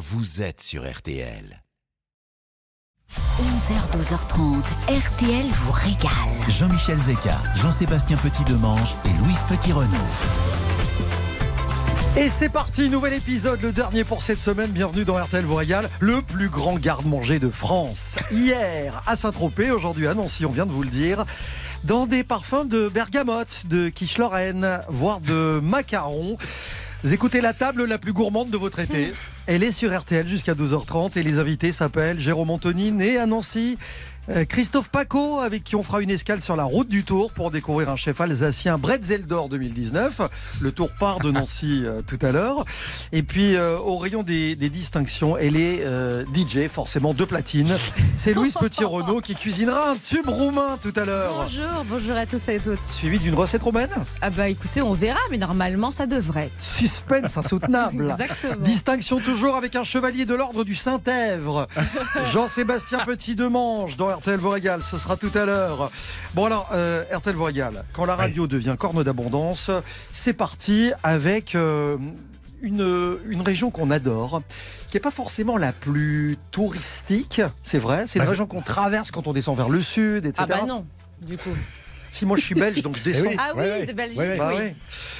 vous êtes sur RTL. 11h, 12h30, RTL vous régale. Jean-Michel Zeka, Jean-Sébastien Petit-Demange et Louise Petit-Renaud. Et c'est parti, nouvel épisode, le dernier pour cette semaine. Bienvenue dans RTL vous régale, le plus grand garde-manger de France. Hier à Saint-Tropez, aujourd'hui à Nancy, on vient de vous le dire, dans des parfums de bergamote, de quiche Lorraine, voire de macarons. Vous écoutez la table la plus gourmande de votre été. Elle est sur RTL jusqu'à 12h30 et les invités s'appellent Jérôme Anthony, né à Nancy, Christophe Paco, avec qui on fera une escale sur la route du Tour pour découvrir un chef alsacien Bretzel d'Or 2019. Le Tour part de Nancy euh, tout à l'heure. Et puis, euh, au rayon des, des distinctions, elle est euh, DJ, forcément de platine. C'est Louise Petit-Renaud qui cuisinera un tube roumain tout à l'heure. Bonjour, bonjour à tous et à toutes. Suivi d'une recette romaine Ah bah écoutez, on verra, mais normalement ça devrait. Suspense insoutenable. Exactement. Distinction toujours avec un chevalier de l'ordre du Saint-Èvre. Jean-Sébastien Petit-Demange dans RTL vous régale, ce sera tout à l'heure. Bon alors, euh, RTL vous régale, quand la radio devient corne d'abondance, c'est parti avec euh, une, une région qu'on adore, qui n'est pas forcément la plus touristique, c'est vrai, c'est une Bah, région qu'on traverse quand on descend vers le sud, etc. Ah bah non, du coup. Si moi je suis belge, donc je descends. oui. Ah oui, Ouais, de Belgique, Ouais, ouais. Bah oui.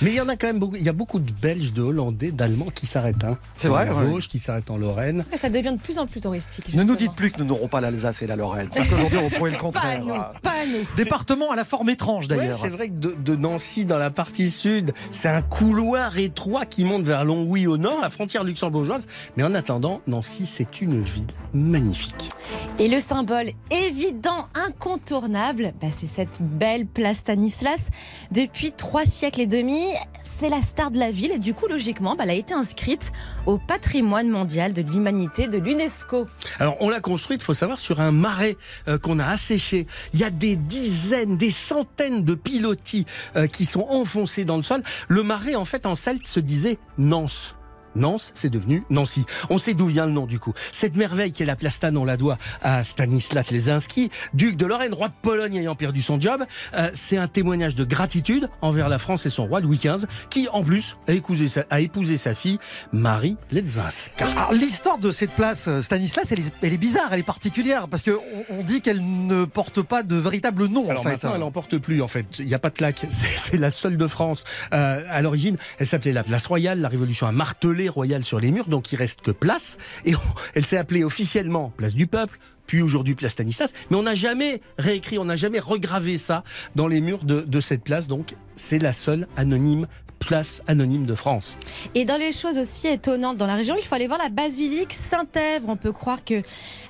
Mais il y en a quand même beaucoup. Il y a beaucoup de Belges, de Hollandais, d'Allemands qui s'arrêtent. Hein. C'est vrai. Vosges, qui s'arrêtent en Lorraine. Ça devient de plus en plus touristique. Ne nous dites plus que nous n'aurons pas l'Alsace et la Lorraine, parce qu'aujourd'hui on pourrait le Pas contraire. nous, pas à nous. Département à la forme étrange Ouais, d'ailleurs. c'est vrai que de, de Nancy, dans la partie sud, c'est un couloir étroit qui monte vers Longwy au nord, la frontière luxembourgeoise. Mais en attendant, Nancy, c'est une ville magnifique. Et le symbole évident, incontournable, bah, c'est cette belle place Stanislas. Depuis trois siècles et demi, c'est la star de la ville et du coup, logiquement, bah, elle a été inscrite au patrimoine mondial de l'humanité de l'UNESCO. Alors, on l'a construite, il faut savoir, sur un marais euh, qu'on a asséché. Il y a des dizaines, des centaines de pilotis euh, qui sont enfoncés dans le sol. Le marais, en fait, en celte, se disait Nance. Nance, c'est devenu Nancy. On sait d'où vient le nom du coup. Cette merveille qui est la plastane, on la doit à Stanislas Lesinski, duc de Lorraine, roi de Pologne ayant perdu son job. Euh, c'est un témoignage de gratitude envers la France et son roi Louis XV, qui en plus a épousé sa, a épousé sa fille Marie Lesinska. Alors, l'histoire de cette place euh, Stanislas, elle est, elle est bizarre, elle est particulière, parce qu'on on dit qu'elle ne porte pas de véritable nom Alors en fait. maintenant, elle n'en porte plus en fait. Il n'y a pas de plaque. C'est c'est la seule de France. Euh, à l'origine, elle s'appelait la place royale. La Révolution a martelé royale sur les murs, donc il reste que place. Et elle s'est appelée officiellement place du peuple. Puis aujourd'hui place Stanislas, mais on n'a jamais réécrit, on n'a jamais regravé ça dans les murs de, de cette place. Donc c'est la seule anonyme place anonyme de France. Et dans les choses aussi étonnantes dans la région, il faut aller voir la basilique Saint-Èvre. On peut croire que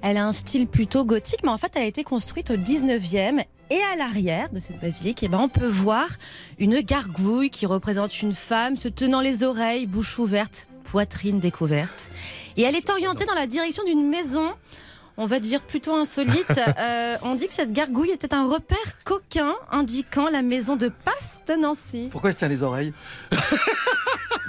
elle a un style plutôt gothique, mais en fait, elle a été construite au 19e. Et à l'arrière de cette basilique, eh ben, on peut voir une gargouille qui représente une femme se tenant les oreilles, bouche ouverte, poitrine découverte. Et elle est orientée dans la direction d'une maison. On va dire plutôt insolite. Euh, on dit que cette gargouille était un repère coquin indiquant la maison de passe de Nancy. Pourquoi elle se tient les oreilles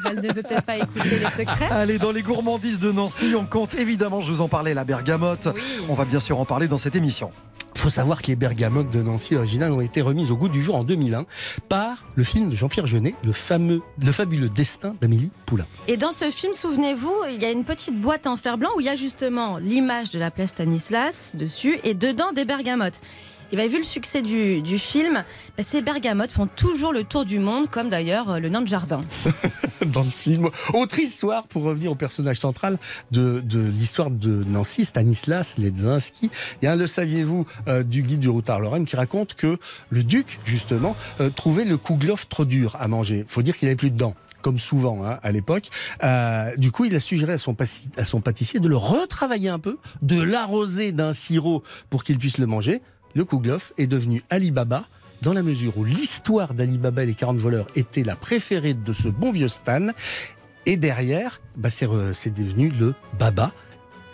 Elle ne veut peut-être pas écouter les secrets. Allez, dans les gourmandises de Nancy, on compte évidemment, je vous en parlais, la bergamote. Oui. On va bien sûr en parler dans cette émission. Il faut savoir que les bergamotes de Nancy originales ont été remises au goût du jour en 2001 par le film de Jean-Pierre Jeunet, le fameux, le fabuleux destin d'Amélie Poulain. Et dans ce film, souvenez-vous, il y a une petite boîte en fer blanc où il y a justement l'image de la place Stanislas dessus et dedans des bergamotes. Et bien, vu le succès du, du film, ben, ces bergamotes font toujours le tour du monde, comme d'ailleurs euh, le nain jardin. Dans le film. Autre histoire, pour revenir au personnage central de, de l'histoire de Nancy, Stanislas Ledzinski. Il y a un, le saviez-vous, euh, du guide du routard Lorraine qui raconte que le duc, justement, euh, trouvait le kouglof trop dur à manger. faut dire qu'il n'avait plus de dents. Comme souvent hein, à l'époque. Du coup, il a suggéré à son pâtissier de le retravailler un peu, de l'arroser d'un sirop pour qu'il puisse le manger. Le kouglof est devenu Alibaba dans la mesure où l'histoire d'Alibaba et les 40 voleurs était la préférée de ce bon vieux Stan. Et derrière, bah c'est devenu le Baba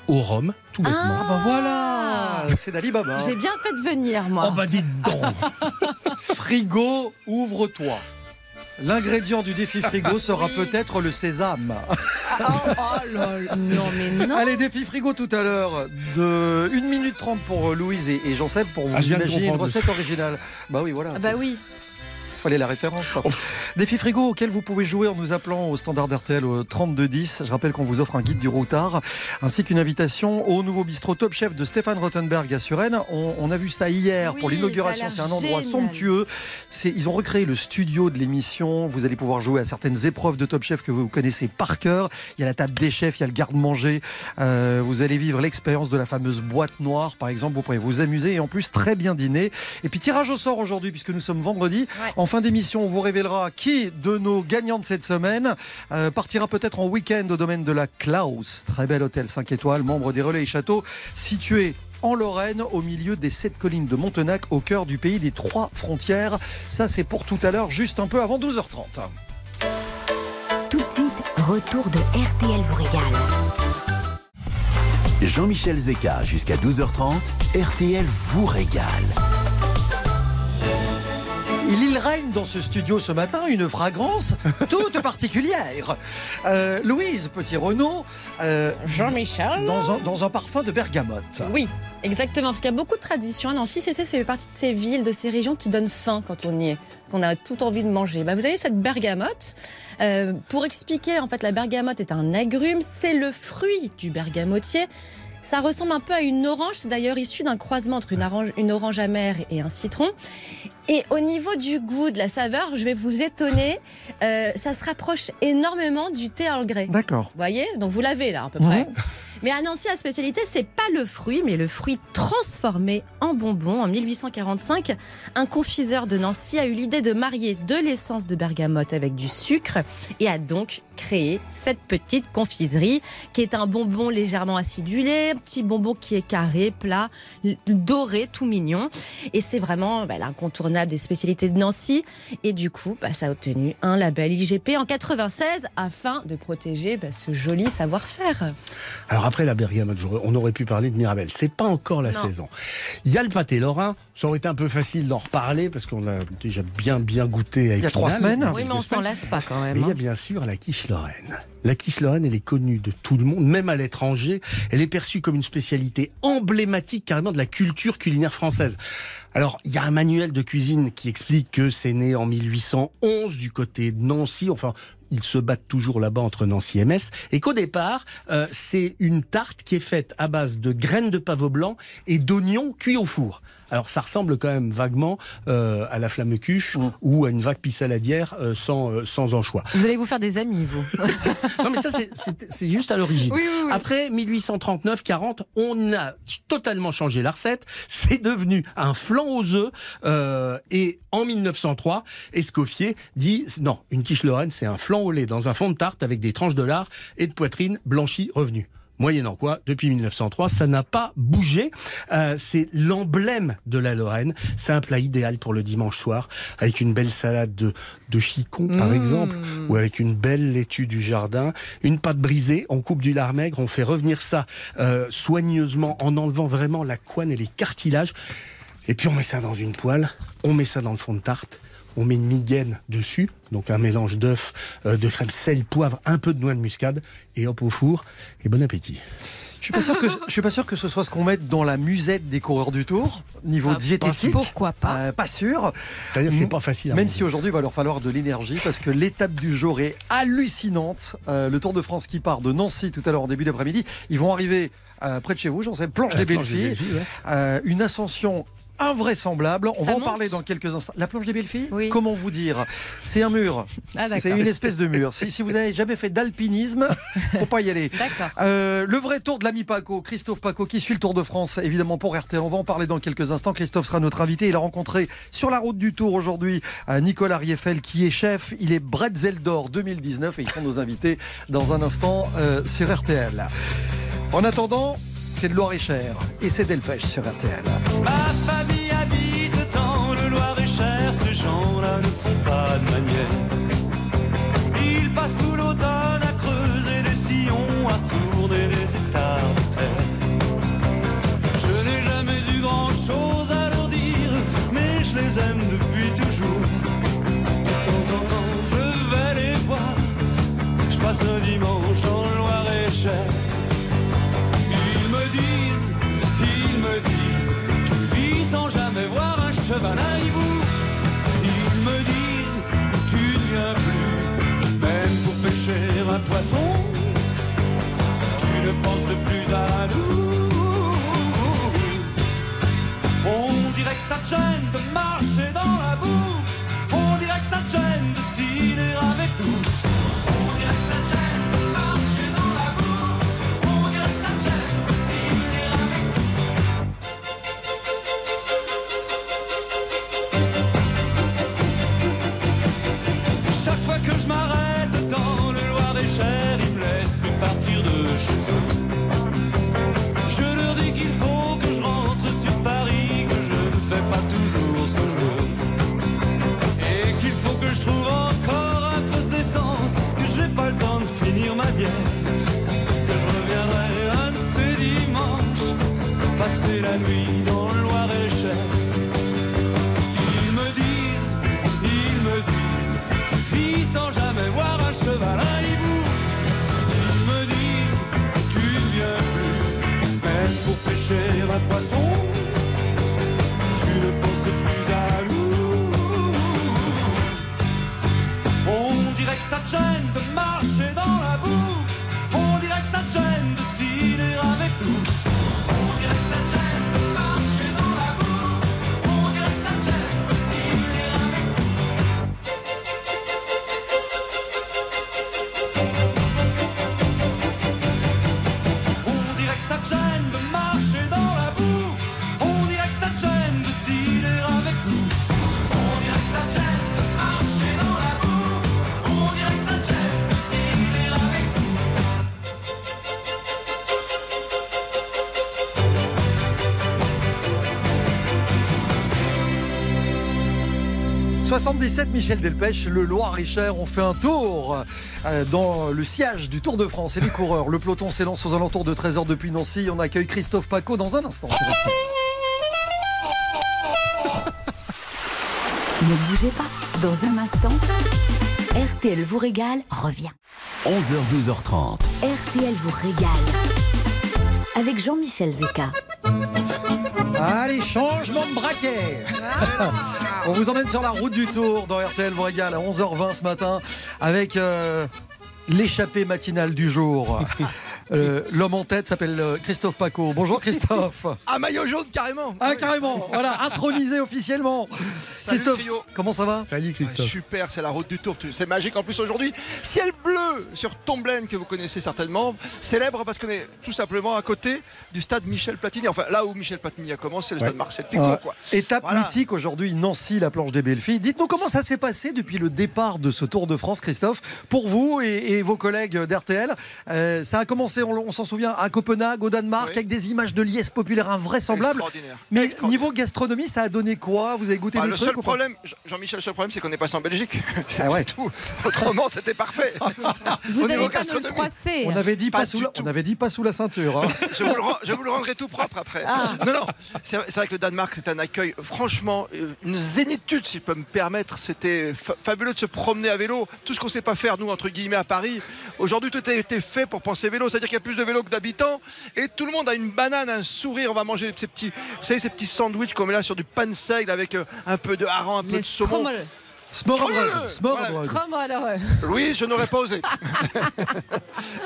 au rhum, tout bêtement. Ah bah voilà, c'est d'Alibaba. J'ai bien fait de venir, moi. Oh bah dites donc Frigo, ouvre-toi. L'ingrédient du défi frigo sera peut-être le sésame. Oh, oh là là, non mais non. Allez, défi frigo tout à l'heure de 1 minute 30 pour Louise et et Jean-Seb pour vous Ah, je viens de imaginer une comprendre. recette originale. Bah oui, voilà. Ah bah oui. Fallait la référence. Défi frigo auquel vous pouvez jouer en nous appelant au standard RTL au 3210. Je rappelle qu'on vous offre un guide du routard ainsi qu'une invitation au nouveau bistrot Top Chef de Stéphane Rottenberg à Suresnes. On, on a vu ça hier Oui, pour l'inauguration. C'est un endroit génial. somptueux. Ils ont recréé le studio de l'émission. Vous allez pouvoir jouer à certaines épreuves de Top Chef que vous connaissez par cœur. Il y a la table des chefs, il y a le garde-manger. Euh, vous allez vivre l'expérience de la fameuse boîte noire, par exemple. Vous pourrez vous amuser et en plus très bien dîner. Et puis tirage au sort aujourd'hui, puisque nous sommes vendredi. Ouais. En fin d'émission, on vous révélera qui de nos gagnants de cette semaine euh, partira peut-être en week-end au domaine de la Klaus. Très bel hôtel 5 étoiles, membre des Relais et Châteaux, situé en Lorraine, au milieu des sept collines de Montenac, au cœur du pays des trois frontières. Ça, c'est pour tout à l'heure, juste un peu avant 12h30. Tout de suite, retour de RTL vous régale. Jean-Michel Zeka jusqu'à 12h30, RTL vous régale. Il, règne dans ce studio ce matin une fragrance toute particulière. Euh, Louise Petit-Renaud, euh, Jean-Michel. dans, un, dans un parfum de bergamote. Oui, exactement. Parce qu'il y a beaucoup de traditions Nancy. C'est fait partie de ces villes, de ces régions qui donnent faim quand on y est, qu'on a tout envie de manger. Bah, vous avez cette bergamote. Euh, pour expliquer, en fait, la bergamote est un agrume. C'est le fruit du bergamotier. Ça ressemble un peu à une orange. C'est d'ailleurs issu d'un croisement entre une orange, une orange amère et un citron. Et au niveau du goût, de la saveur, je vais vous étonner. euh, ça se rapproche énormément du thé Earl Grey. D'accord. Vous voyez Donc vous l'avez là à peu Mhm. près. Mais à Nancy, la spécialité, c'est pas le fruit, mais le fruit transformé en bonbon. En 1845, un confiseur de Nancy a eu l'idée de marier de l'essence de bergamote avec du sucre et a donc créé cette petite confiserie qui est un bonbon légèrement acidulé, un petit bonbon qui est carré, plat, doré, tout mignon. Et c'est vraiment bah, l'incontournable des spécialités de Nancy. Et du coup, bah, ça a obtenu un label IGP en 96 afin de protéger bah, ce joli savoir-faire. Alors après la bergamote, on aurait pu parler de Mirabelle. C'est pas encore la Non. saison. Il y a le pâté lorrain. Ça aurait été un peu facile d'en reparler parce qu'on a déjà bien bien goûté avec Il y a trois semaines. Oui, mais on s'en lasse pas quand même. Mais il y hein. a bien sûr la quiche lorraine. La quiche lorraine, elle est connue de tout le monde, même à l'étranger. Elle est perçue comme une spécialité emblématique carrément de la culture culinaire française. Alors, il y a un manuel de cuisine qui explique que c'est né en 1811 du côté de Nancy. Enfin, ils se battent toujours là-bas entre Nancy et Metz. Et qu'au départ, euh, c'est une tarte qui est faite à base de graines de pavot blanc et d'oignons cuits au four. Alors ça ressemble quand même vaguement euh, à la flamme cuche Mm. ou à une vague pissaladière euh, sans, euh, sans anchois. Vous allez vous faire des amis, vous. Non mais ça c'est- juste à l'origine. Oui, oui, oui. Après 1839-40, on a totalement changé la recette. C'est devenu un flan aux œufs. euh, et en 1903, Escoffier dit non, une quiche lorraine, c'est un flan au lait dans un fond de tarte avec des tranches de lard et de poitrine blanchie revenue. Moyennant quoi, depuis 1903, ça n'a pas bougé. Euh, c'est l'emblème de la Lorraine. C'est un plat idéal pour le dimanche soir, avec une belle salade de, de chicon, par Mmh. exemple, ou avec une belle laitue du jardin, une pâte brisée, on coupe du lard maigre, on fait revenir ça euh, soigneusement en enlevant vraiment la couenne et les cartilages. Et puis on met ça dans une poêle, on met ça dans le fond de tarte, on met une migaine dessus, donc un mélange d'œufs, euh, de crème, sel, poivre, un peu de noix de muscade, et hop au four, et bon appétit. Je suis pas sûr que je suis pas sûr que ce soit ce qu'on mette dans la musette des coureurs du Tour niveau Ah, diététique. Pourquoi pas Euh, pas sûr. C'est-à-dire que c'est pas facile à Même manger. si aujourd'hui il va leur falloir de l'énergie parce que l'étape du jour est hallucinante. Euh, le Tour de France qui part de Nancy tout à l'heure en début d'après-midi. Ils vont arriver euh, près de chez vous, j'en sais, planche La des belles filles. Ouais. Euh, une ascension invraisemblable. On Ça va en parler dans quelques instants. La planche des belles filles Oui. Comment vous dire? C'est un mur. Ah, c'est une espèce de mur. Si, si vous n'avez jamais fait d'alpinisme, faut pas y aller. Euh, le vrai tour de l'ami Paco, Christophe Paco, qui suit le Tour de France, évidemment pour RTL. On va en parler dans quelques instants. Christophe sera notre invité. Il a rencontré sur la route du Tour aujourd'hui euh, Nicolas Rieffel, qui est chef. Il est Bretzel d'Or 2019 et ils sont nos invités dans un instant euh, sur RTL. En attendant, c'est de Loire-et-Cher et c'est Delpech sur RTL. Ma famille habite dans le Loir-et-Cher, ces gens-là ne font pas de manière. 77 Michel Delpech, le Loir-et-Cher, on fait un tour euh, dans le siège du Tour de France et les coureurs. Le peloton s'élance aux alentours de 13h depuis Nancy. On accueille Christophe Paco dans un instant. Ne bougez pas. Dans un instant, RTL vous régale revient. 11h, 12h30. RTL vous régale. Avec Jean-Michel Zeka. Allez, changement de braquet On vous emmène sur la route du Tour dans RTL vous régale à 11h20 ce matin avec euh, l'échappée matinale du jour. Euh, L'homme en tête s'appelle euh, Christophe Paco. Bonjour Christophe. Un maillot jaune carrément. Ah carrément, voilà, intronisé officiellement. Salut, Christophe, trio. comment ça va? Salut Ouais, Christophe. super, c'est la route du Tour. C'est magique en plus aujourd'hui. Ciel bleu sur Tomblaine que vous connaissez certainement. Célèbre parce qu'on est tout simplement à côté du stade Michel Platini. Enfin là où Michel Platini a commencé, le Ouais. stade Marcel Picot. Ouais. Quoi. Étape Voilà. mythique aujourd'hui, Nancy, la planche des belles filles. Dites-nous comment ça s'est passé depuis le départ de ce Tour de France, Christophe, pour vous et, et vos collègues d'RTL. Euh, ça a commencé, on, on s'en souvient, à Copenhague, au Danemark, Oui. avec des images de liesse populaire invraisemblables. Extraordinaire. Mais Extraordinaire. niveau gastronomie, ça a donné quoi Vous avez goûté Ah, des le trucs seul problème, Jean- Jean-Michel, le seul problème, c'est qu'on est passé en Belgique. C'est Ah ouais. c'est tout. Autrement, c'était parfait. Vous n'allez pas nous froisser. on avait, dit pas Pas sous la, on avait dit pas sous la ceinture. hein. Je vous, le, rends- je vous le rendrai tout propre après. Ah. Non, non, c'est vrai que le Danemark, c'est un accueil, franchement, euh, une zénitude, si je peux me permettre. C'était fa- fabuleux de se promener à vélo. Tout ce qu'on ne sait pas faire, nous, entre guillemets, à Paris. Aujourd'hui, tout a été fait pour penser vélo. C'est-à-dire qu'il y a plus de vélos que d'habitants. Et tout le monde a une banane, un sourire. On va manger ces petits, vous savez, ces petits sandwichs qu'on met là sur du pan seigle avec euh, un peu de hareng, un peu Les de saumon. Ouais. Oui, je n'aurais pas osé.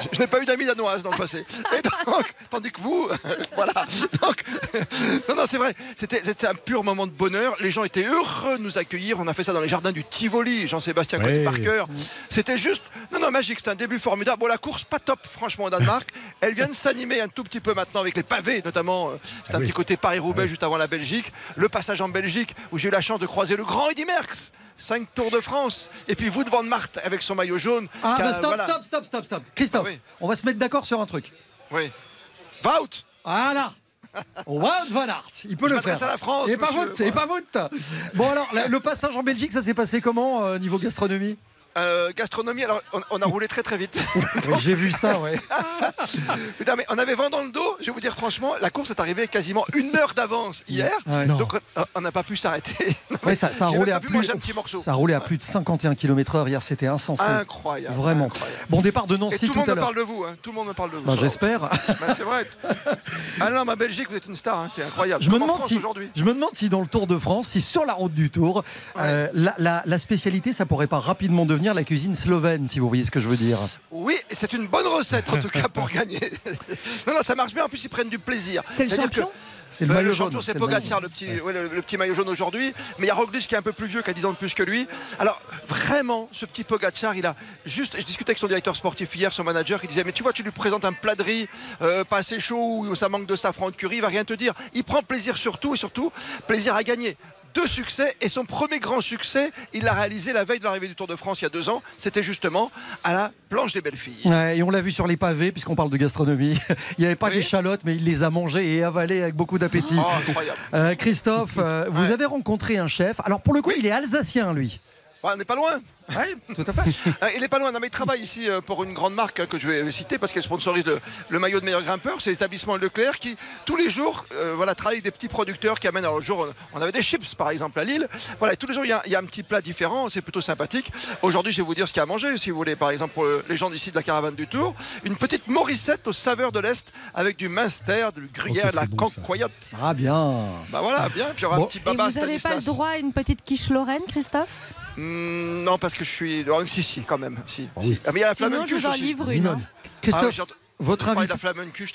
je je n'ai pas eu d'amis danoises dans le passé. Et donc, tandis que vous, voilà. Donc, non, non, c'est vrai. C'était, un pur moment de bonheur. Les gens étaient heureux de nous accueillir. On a fait ça dans les jardins du Tivoli, Jean-Sébastien. Coty Parker. C'était juste, non, non, magique. C'était un début formidable. Bon, la course, pas top, franchement, au Danemark. Elle vient de s'animer un tout petit peu maintenant avec les pavés, notamment. euh, C'est Ah un oui. petit côté Paris-Roubaix juste avant la Belgique. Le passage en Belgique, où j'ai eu la chance de croiser le grand Eddy Merckx. 5 Tours de France. Et puis vous devant Marthe avec son maillot jaune. Ah, bah stop, voilà. stop, stop, stop, stop. Christophe, Ah oui. on va se mettre d'accord sur un truc. Oui. Wout Voilà. Wout van Aert, il peut Je le faire. à la France, Et pas vous, et pas vous. Bon alors, le passage en Belgique, ça s'est passé comment euh, niveau gastronomie? Euh, gastronomie, alors on, on a roulé très très vite. J'ai vu ça, ouais. Mais on avait vent dans le dos, je vais vous dire franchement, la course est arrivée quasiment une heure d'avance hier. Ouais. Donc on- n'a pas pu s'arrêter. Ouais, ça, ça a roulé à plus, un petit morceau. ça a roulé à plus de 51 km/h hier, c'était insensé. Incroyable. Vraiment. incroyable. Bon départ de Et Nancy tout le tout monde à me l'heure. parle de vous, hein. tout le monde me parle de vous. Bah. J'espère. Bah, c'est vrai. Ah non, ma Belgique, vous êtes une star, hein, c'est incroyable. Je me, Comme demande si, je me demande si dans le Tour de France, si sur la route du Tour, euh, la, la- la spécialité, ça pourrait pas rapidement devenir devenir la cuisine slovène, si vous voyez ce que je veux dire. Oui, c'est une bonne recette en tout cas pour gagner. non, non, ça marche bien. En plus, ils prennent du plaisir. C'est le champion C'est le maillot le jaune. champion, c'est Pogacar, le petit, ouais, le, le petit maillot jaune aujourd'hui. Mais il y a Roglic qui est un peu plus vieux, qui a 10 ans de plus que lui. Alors, vraiment, ce petit Pogacar, il a juste. Je discutais avec son directeur sportif hier, son manager, qui disait Mais tu vois, tu lui présentes un plat de riz euh, pas assez chaud ou ça manque de safran de curry, il va rien te dire. Il prend plaisir surtout et surtout plaisir à gagner. Deux succès et son premier grand succès, il l'a réalisé la veille de l'arrivée du Tour de France il y a deux ans. C'était justement à la planche des belles filles. Ouais, et on l'a vu sur les pavés, puisqu'on parle de gastronomie. Il n'y avait pas Oui. d'échalotes, mais il les a mangées et avalées avec beaucoup d'appétit. Oh, incroyable. Euh, Christophe, euh, vous Ouais. avez rencontré un chef. Alors pour le coup, il est alsacien, lui. Ouais, on n'est pas loin. Oui, tout à fait. Ah, Il n'est pas loin, non, mais il travaille ici euh, pour une grande marque hein, que je vais citer parce qu'elle sponsorise le, le maillot de meilleur grimpeur. C'est l'établissement Leclerc qui, tous les jours, euh, voilà, travaille avec des petits producteurs qui amènent. Alors, le jour, on avait des chips par exemple à Lille. Voilà, et tous les jours, il y, a- il y a un petit plat différent. C'est plutôt sympathique. Aujourd'hui, je vais vous dire ce qu'il y a à manger, si vous voulez, par exemple, pour euh, les gens d'ici de la caravane du Tour. Une petite morissette aux saveurs de l'Est avec du minster, du gruyère, de la bon, ça. cancoyote. Ah bien. Bah voilà, bien. Puis il y aura Bon. un petit Et baba vous n'avez pas le droit à une petite quiche lorraine, Christophe? Hmm, non, parce que je suis. oh, si, si, quand même. Si, Ah si. Ah, mais il y a la Sinon, je vous en livre une. hein. Ah Christophe, entendu- votre, invité,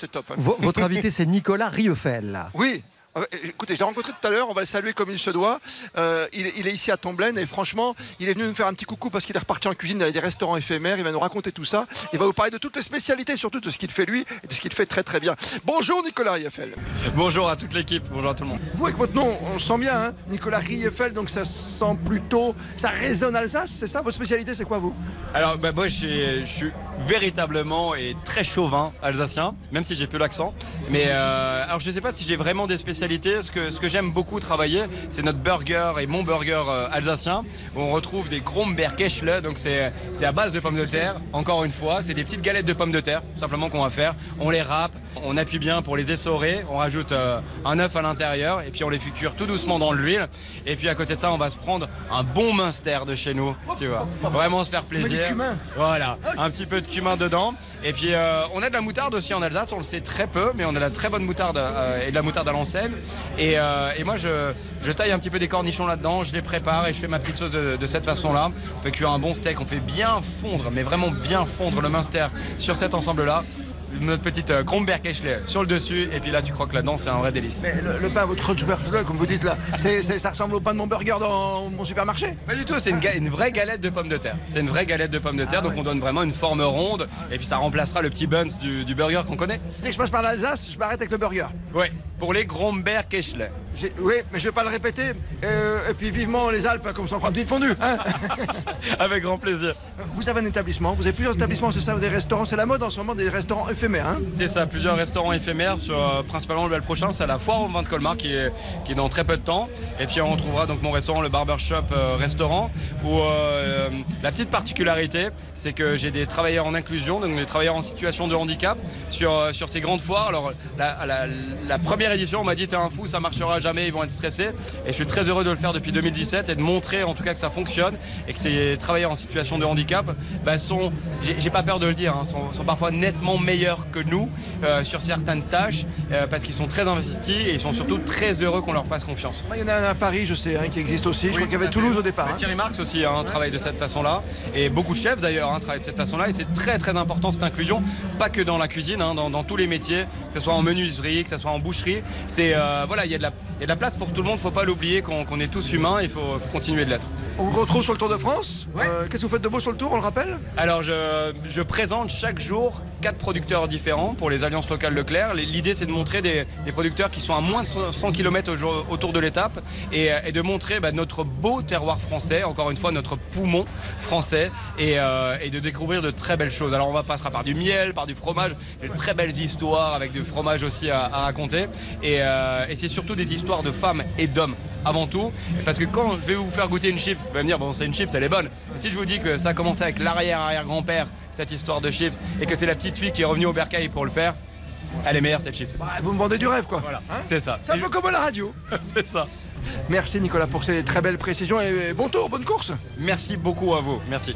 top. hein. vo- votre invité, c'est Nicolas Riefel. Oui. Euh, Écoutez, je l'ai rencontré tout à l'heure, on va le saluer comme il se doit. Euh, il, est- il est ici à Tomblaine et franchement, il est venu nous faire un petit coucou parce qu'il est reparti en cuisine dans des restaurants éphémères. Il va nous raconter tout ça. Il va vous parler de toutes les spécialités, surtout de ce qu'il fait lui et de ce qu'il fait très très bien. Bonjour Nicolas Rieffel. Bonjour à toute l'équipe, bonjour à tout le monde. Vous avec votre nom, on sent bien, hein Nicolas Rieffel, donc ça sent plutôt, ça résonne Alsace, c'est ça Votre spécialité, c'est quoi vous? Alors bah, moi je suis, je suis véritablement et très chauvin alsacien, même si j'ai peu l'accent. Mais euh, alors je sais pas si j'ai vraiment des spécialités. Ce que, ce que j'aime beaucoup travailler, c'est notre burger et mon burger euh, alsacien. Où on retrouve des Kromberkeschle, donc c'est à base de pommes de terre. Encore une fois, c'est des petites galettes de pommes de terre, simplement qu'on va faire. On les râpe, on appuie bien pour les essorer, on rajoute euh, un œuf à l'intérieur et puis on les fait cuire tout doucement dans l'huile. Et puis à côté de ça, on va se prendre un bon Munster de chez nous, tu vois. Vraiment se faire plaisir. Voilà, un petit peu de cumin dedans. Et puis euh, on a de la moutarde aussi en Alsace, on le sait très peu, mais on a de la très bonne moutarde euh, et de la moutarde à l'ancienne. Et, euh, et moi je, taille un petit peu des cornichons là-dedans, je les prépare et je fais ma petite sauce de, cette façon-là. On fait cuire un bon steak, on fait bien fondre, mais vraiment bien fondre le Munster sur cet ensemble-là. Notre petite euh, Kromberkeschle sur le dessus, et puis là tu croques là-dedans, c'est un vrai délice. Mais le, le pain, votre Kreutzberger, comme vous dites là, c'est, c'est- ça ressemble au pain de mon burger dans mon supermarché Pas du tout, c'est une, ga- une vraie galette de pommes de terre. C'est une vraie galette de pommes de terre, donc on donne vraiment une forme ronde, et puis ça remplacera le petit buns du, du burger qu'on connaît. Dès que je passe par l'Alsace, je m'arrête avec le burger. Ouais, pour les Kromberkeschle. Oui, mais je vais pas le répéter. Euh, et puis vivement les Alpes, comme ça on prend une fondue. hein. Avec grand plaisir. vous avez un établissement, vous avez plusieurs établissements, c'est ça, des restaurants, c'est la mode en ce moment des restaurants éphémères. Hein C'est ça, plusieurs restaurants éphémères sur euh, principalement le bel prochain, c'est la foire au vin de Colmar qui est, qui est dans très peu de temps. Et puis on retrouvera donc mon restaurant, le Barbershop euh, Restaurant, où la petite particularité, c'est que j'ai des travailleurs en inclusion, donc des travailleurs en situation de handicap sur, sur ces grandes foires. Alors la, la- la première édition, on m'a dit t'es un fou, ça marchera jamais, ils vont être stressés. Et je suis très heureux de le faire depuis 2017 et de montrer en tout cas que ça fonctionne et que ces travailleurs en situation de handicap bah, sont, j'ai pas peur de le dire, hein, sont, sont parfois nettement meilleurs que nous euh, sur certaines tâches euh, parce qu'ils sont très investis et ils sont surtout très heureux qu'on leur fasse confiance. Il y en a un à Paris, je sais, hein, qui existe aussi. Je crois qu'il y avait fait. Toulouse au départ. Hein. Thierry Marx aussi hein, travaille de cette façon-là. Et beaucoup de chefs d'ailleurs travaillent de cette façon-là. Et c'est très très important cette inclusion, pas que dans la cuisine, dans, dans tous les métiers, que ce soit en menuiserie, que ce soit en boucherie. C'est euh, voilà, il y, a de la- il y a de la place pour tout le monde. Faut pas l'oublier qu'on est tous humains. Il faut, faut continuer de l'être. On vous retrouve sur le Tour de France. Euh, Qu'est-ce que vous faites de beau sur le Tour, on le rappelle? Alors je, je présente chaque jour quatre producteurs différents pour les alliances locales Leclerc. L'idée c'est de montrer des, des producteurs qui sont à moins de 100 km autour de l'étape et, et de montrer bah, notre beau terroir français, encore une fois notre poumon français et, euh, et de découvrir de très belles choses. Alors on va passer par du miel, par du fromage, de très belles histoires avec du fromage aussi à, à raconter et, euh, et c'est surtout des histoires de femmes et d'hommes avant tout. Parce que quand je vais vous faire goûter une chips, vous allez me dire, bon, c'est une chips, elle est bonne. Et si je vous dis que ça a commencé avec l'arrière-arrière-grand-père, cette histoire de chips, et que c'est la petite fille qui est revenue au bercail pour le faire, elle est meilleure cette chips. Bah, Vous me vendez du rêve, quoi. Voilà, Hein c'est ça. C'est un peu comme à la radio. c'est ça. Merci Nicolas pour ces très belles précisions et bon tour, bonne course. Merci beaucoup à vous. Merci.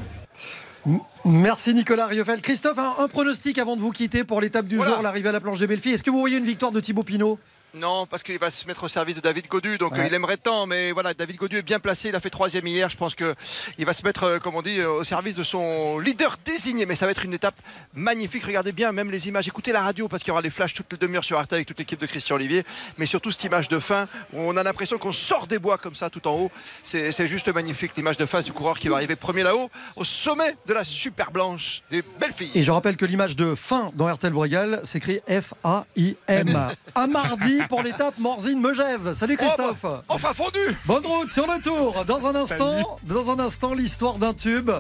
Merci Nicolas Riofel. Christophe, un, un pronostic avant de vous quitter pour l'étape du Voilà. jour, l'arrivée à la planche des belles filles. Est-ce que vous voyez une victoire de Thibaut Pinot? Non, parce qu'il va se mettre au service de David Godu, donc Ouais. euh, il aimerait tant, mais voilà, David Godu est bien placé, il a fait troisième hier, je pense qu'il va se mettre, euh, comme on dit, euh, au service de son leader désigné, mais ça va être une étape magnifique, regardez bien, même les images, écoutez la radio, parce qu'il y aura les flashs toutes les demi-heures sur RTL avec toute l'équipe de Christian Olivier, mais surtout cette image de fin, où on a l'impression qu'on sort des bois comme ça tout en haut, c'est juste magnifique, l'image de face du coureur qui va arriver premier là-haut, au sommet de la super blanche des belles filles. Et je rappelle que l'image de fin dans RTL régale s'écrit F-A-I-M. à mardi pour l'étape Morzine-Megève. Salut Christophe. Oh, bah, enfin fondu Bonne route sur le tour. Dans un instant, dans un instant, l'histoire d'un tube.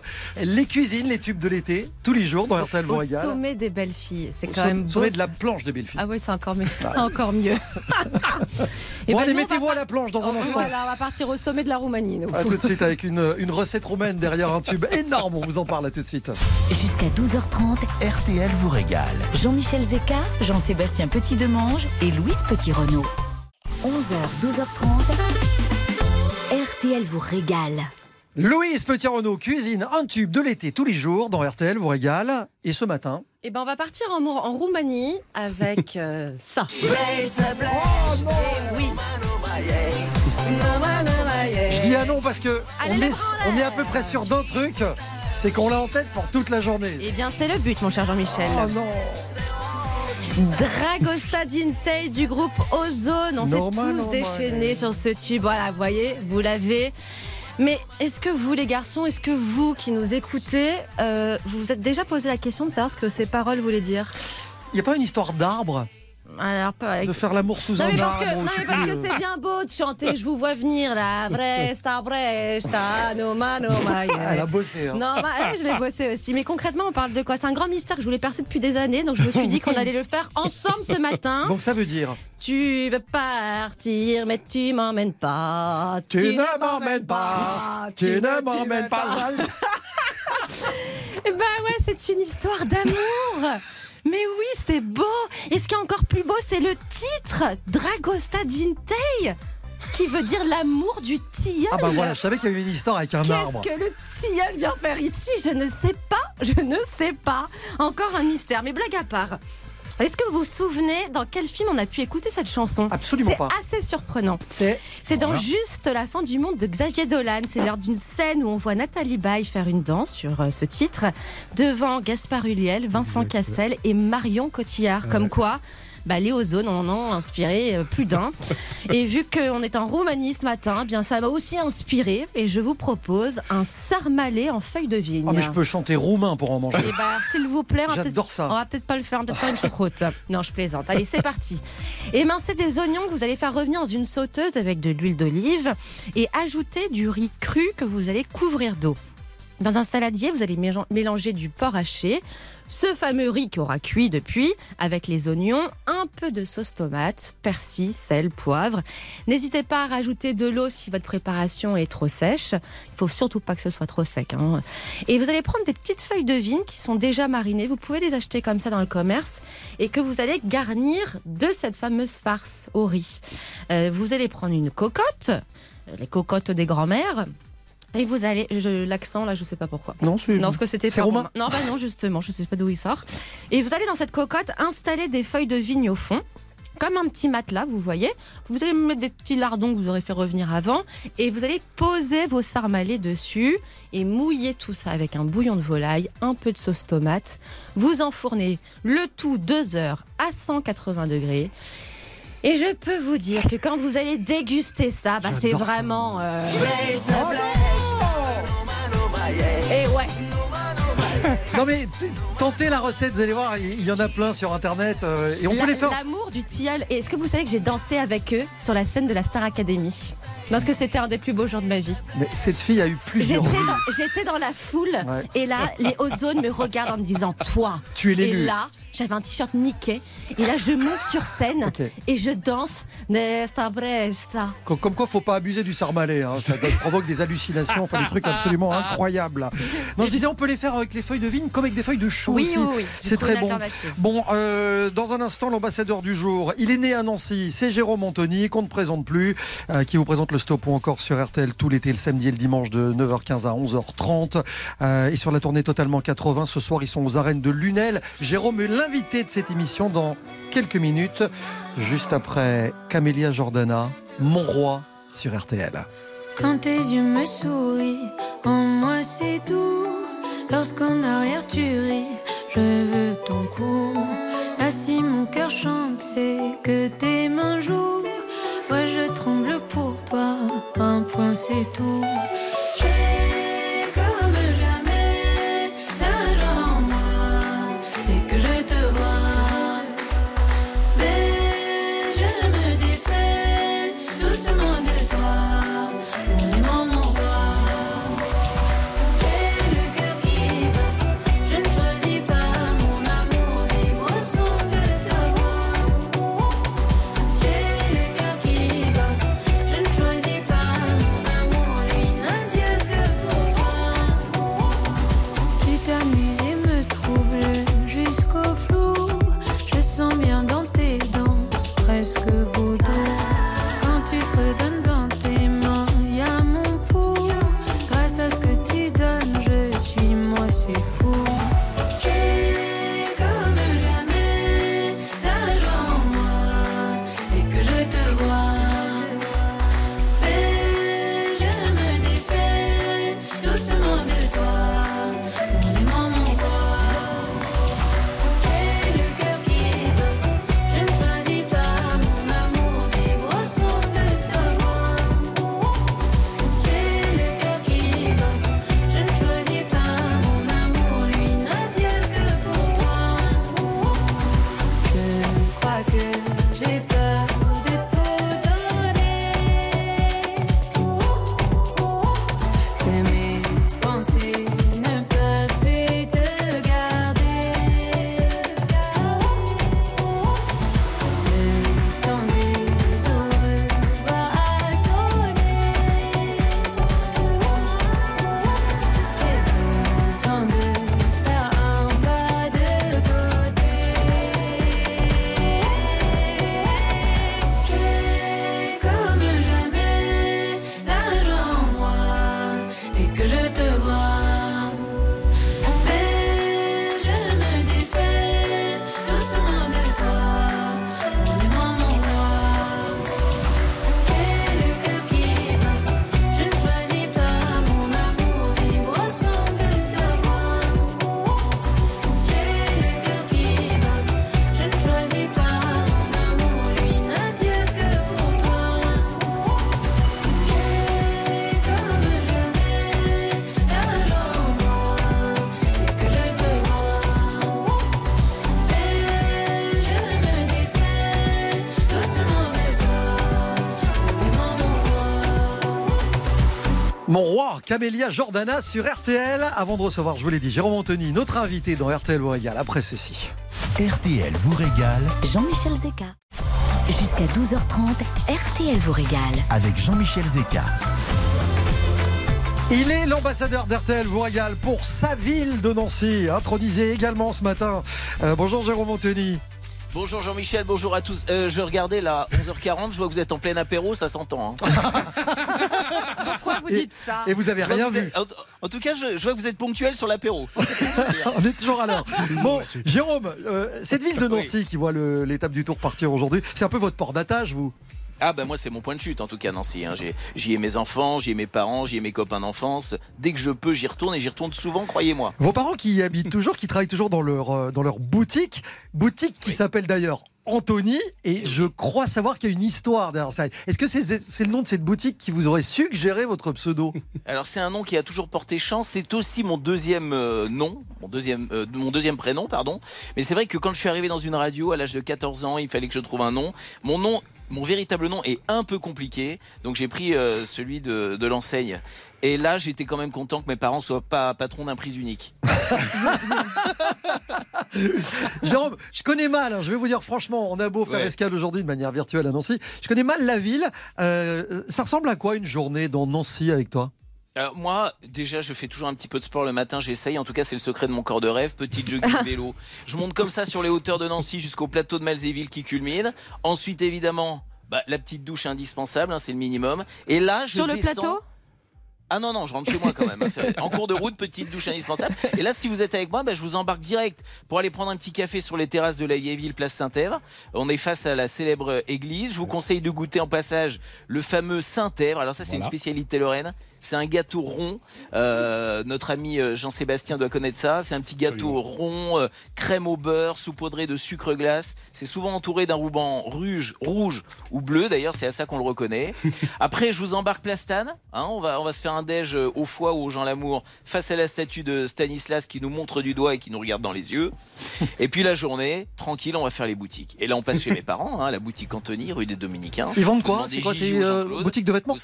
Les cuisines, les tubes de l'été, tous les jours dans RTL vous Au sommet des belles filles. C'est Au quand même beau. sommet de la planche des belles filles. Ah oui, c'est encore mieux. C'est encore mieux. Et bon, ben, allez, mettez-vous à la planche dans un instant. Voilà, on va partir au sommet de la Roumanie. nous. A tout de suite avec une, une recette roumaine derrière un tube énorme. On vous en parle à tout de suite. Jusqu'à 12h30, RTL vous régale. Jean-Michel Zeka, Jean-Sébastien Petit-Demange et Louise Petit-Renault. 11h, 12h30, RTL vous régale. Louise Petit-Renault cuisine un tube de l'été tous les jours dans RTL vous régale. Et ce matin, Et ben, on va partir en, Roumanie avec euh, ça. je dis ah non parce que Allez, on, est, branleurs on est à peu près sûr d'un truc, c'est qu'on l'a en tête pour toute la journée. Eh bien, c'est le but, mon cher Jean-Michel. Oh non Dragosta Dintei du groupe Ozone. On s'est tous normal. déchaînés sur ce tube. Voilà, vous voyez, vous l'avez. Mais est-ce que vous, les garçons, est-ce que vous qui nous écoutez, euh, vous vous êtes déjà posé la question de savoir ce que ces paroles voulaient dire? Il n'y a pas une histoire d'arbre? Alors, pas avec De faire l'amour sous Non un mais, parce que, arbre non, mais parce que c'est bien beau de chanter, je vous vois venir là, Vresta, Bresta, no mano Elle a bossé. hein. Non, bah, je l'ai bossé aussi. Mais concrètement, on parle de quoi? C'est un grand mystère que je voulais percer depuis des années, donc je me suis dit qu'on allait le faire ensemble ce matin. Donc ça veut dire? Tu veux partir, mais tu m'emmènes pas. Tu ne m'emmènes pas, tu ne m'emmènes pas. Eh ben ouais, c'est une histoire d'amour. Mais oui, c'est beau. Et ce qui est encore plus beau, c'est le titre Dragosta Dintei, qui veut dire l'amour du tilleul. Ah bah voilà, je savais qu'il y avait une histoire avec un Qu'est-ce arbre. que le tilleul vient faire ici? Je ne sais pas, je ne sais pas. Encore un mystère, mais blague à part. Est-ce que vous vous souvenez dans quel film on a pu écouter cette chanson Absolument C'est pas. assez surprenant. C'est C'est dans Voilà. Juste la fin du monde de Xavier Dolan. C'est lors d'une scène où on voit Nathalie Baye faire une danse sur euh, ce titre devant Gaspard Ulliel, Vincent Cassel et Marion Cotillard. Comme quoi, bah, les Ozones en ont inspiré euh, plus d'un. Et vu qu'on est en Roumanie ce matin, eh bien ça m'a aussi inspiré. Et je vous propose un sarmalé en feuilles de vigne. Ah mais je peux chanter roumain pour en manger. Eh ben, s'il vous plaît, on va peut-être- J'adore ça. on va peut-être pas le faire, on va peut-être faire une choucroute. Non, je plaisante. Allez, c'est parti. Émincez des oignons que vous allez faire revenir dans une sauteuse avec de l'huile d'olive et ajouter du riz cru que vous allez couvrir d'eau. Dans un saladier, vous allez mélan- mélanger du porc haché, ce fameux riz qui aura cuit depuis, avec les oignons, un peu de sauce tomate, persil, sel, poivre. N'hésitez pas à rajouter de l'eau si votre préparation est trop sèche. Il faut surtout pas que ce soit trop sec. hein. Et vous allez prendre des petites feuilles de vigne qui sont déjà marinées. Vous pouvez les acheter comme ça dans le commerce et que vous allez garnir de cette fameuse farce au riz. Euh, vous allez prendre une cocotte, les cocottes des grands-mères. Et vous allez, l'accent là, je sais pas pourquoi. Non, c'est Non, parce que c'était pas roumain Non, bah non, justement, je sais pas d'où il sort. Et vous allez dans cette cocotte installer des feuilles de vigne au fond. Comme un petit matelas, vous voyez. Vous allez mettre des petits lardons que vous aurez fait revenir avant. Et vous allez poser vos sarmalés dessus et mouiller tout ça avec un bouillon de volaille, un peu de sauce tomate. Vous enfournez le tout deux heures à 180 degrés. Et je peux vous dire que quand vous allez déguster ça, bah, c'est vraiment. euh, Et ouais. Non mais tentez la recette, vous allez voir, il il y en a plein sur internet euh, et on La- peut les faire. L'amour du tilleul. Et est-ce que vous savez que j'ai dansé avec eux sur la scène de la Star Academy? Parce que c'était un des plus beaux jours de ma vie. Mais cette fille a eu plusieurs J'étais dans, j'étais dans la foule Ouais. et là, les ozones me regardent en me disant Toi. Tu es l'élu. Et là, j'avais un t-shirt Mickey. Et là, je monte sur scène et je danse Nesta Bresta. Comme, comme quoi, faut pas abuser du sarmalé. hein. Ça provoque des hallucinations, enfin des trucs absolument incroyables. Non, je disais, on peut les faire avec les feuilles de vigne comme avec des feuilles de chou Oui, aussi. oui, oui. C'est très bon. Bon, euh, dans un instant, l'ambassadeur du jour, il est né à Nancy, c'est Jérôme Anthony, qu'on ne présente plus, euh, qui vous présente le stop ou encore sur RTL tout l'été, le samedi et le dimanche de 9h15 à 11h30. Euh, et sur la tournée Totalement 80, ce soir, ils sont aux arènes de Lunel. Jérôme est l'invité de cette émission dans quelques minutes, juste après Camélia Jordana, Mon Roi sur RTL. Quand tes yeux me sourient, en moi c'est tout. Lorsqu'en arrière tu ris, je veux ton cou. Là si mon cœur chante, c'est que tes mains jouent. Moi je tremble c'est tout. Camélia Jordana sur RTL. Avant de recevoir, je vous l'ai dit, Jérôme Anthony, notre invité dans RTL vous régale. Après ceci. RTL vous régale Jean-Michel Zeka. Jusqu'à 12h30, RTL vous régale. avec Jean-Michel Zeka. Il est l'ambassadeur d'RTL vous régale pour sa ville de Nancy, intronisé également ce matin. Euh, bonjour Jérôme Anthony. Bonjour Jean-Michel, bonjour à tous. Euh, je regardais là, 11h40, je vois que vous êtes en plein apéro, ça s'entend. hein. Pourquoi vous Et- dites ça Et vous avez rien vous vu. êtes- en, en tout cas, je, je vois que vous êtes ponctuel sur l'apéro. On est toujours à l'heure. Bon, Jérôme, euh, cette ville de Nancy qui voit l'étape du tour partir aujourd'hui, c'est un peu votre port d'attache, vous? Ah bah moi c'est mon point de chute en tout cas Nancy. hein. J'y ai mes enfants, j'y ai mes parents, j'y ai mes copains d'enfance. Dès que je peux, j'y retourne et j'y retourne souvent, croyez-moi. Vos parents qui y habitent toujours, qui travaillent toujours dans leur, euh, dans leur boutique, boutique qui s'appelle d'ailleurs Anthony, et je crois savoir qu'il y a une histoire derrière ça. Est-ce que c'est c'est le nom de cette boutique qui vous aurait suggéré votre pseudo? Alors c'est un nom qui a toujours porté chance. C'est aussi mon deuxième euh, nom, mon deuxième, euh, mon deuxième prénom, pardon. Mais c'est vrai que quand je suis arrivé dans une radio à l'âge de 14 ans, il fallait que je trouve un nom. Mon nom, mon véritable nom est un peu compliqué, donc j'ai pris euh, celui de, de l'enseigne. Et là, j'étais quand même content que mes parents soient pas patrons d'un prise unique. Jérôme, je connais mal, hein, je vais vous dire franchement, on a beau faire Ouais. escale aujourd'hui de manière virtuelle à Nancy, je connais mal la ville. Euh, ça ressemble à quoi une journée dans Nancy avec toi? Alors moi, déjà, je fais toujours un petit peu de sport le matin. J'essaye. En tout cas, c'est le secret de mon corps de rêve. Petit jogging vélo. Je monte comme ça sur les hauteurs de Nancy jusqu'au plateau de Malzéville qui culmine. Ensuite, évidemment. bah, la petite douche indispensable, hein, c'est le minimum. Et là, je Sur le descends- plateau? Ah non, non, je rentre chez moi quand même. hein, en cours de route, petite douche indispensable. Et là, si vous êtes avec moi, bah, je vous embarque direct pour aller prendre un petit café sur les terrasses de la vieille ville, place Saint-Èvre. On est face à la célèbre église. Je vous conseille de goûter en passage le fameux Saint-Èvre. Alors ça, c'est Voilà. une spécialité lorraine. C'est un gâteau rond. Euh, notre ami euh, Jean-Sébastien doit connaître ça. C'est un petit gâteau rond, euh, crème au beurre, saupoudré de sucre glace. C'est souvent entouré d'un ruban rouge, rouge ou bleu. D'ailleurs, c'est à ça qu'on le reconnaît. Après, je vous embarque Plastane. Hein, on, va, on va se faire un déj au foie ou aux gens l'amour face à la statue de Stanislas qui nous montre du doigt et qui nous regarde dans les yeux. Et puis la journée, tranquille, on va faire les boutiques. Et là, on passe chez mes parents, hein, la boutique Anthony, rue des Dominicains. Ils vendent quoi C'est C'est euh, boutique de vêtements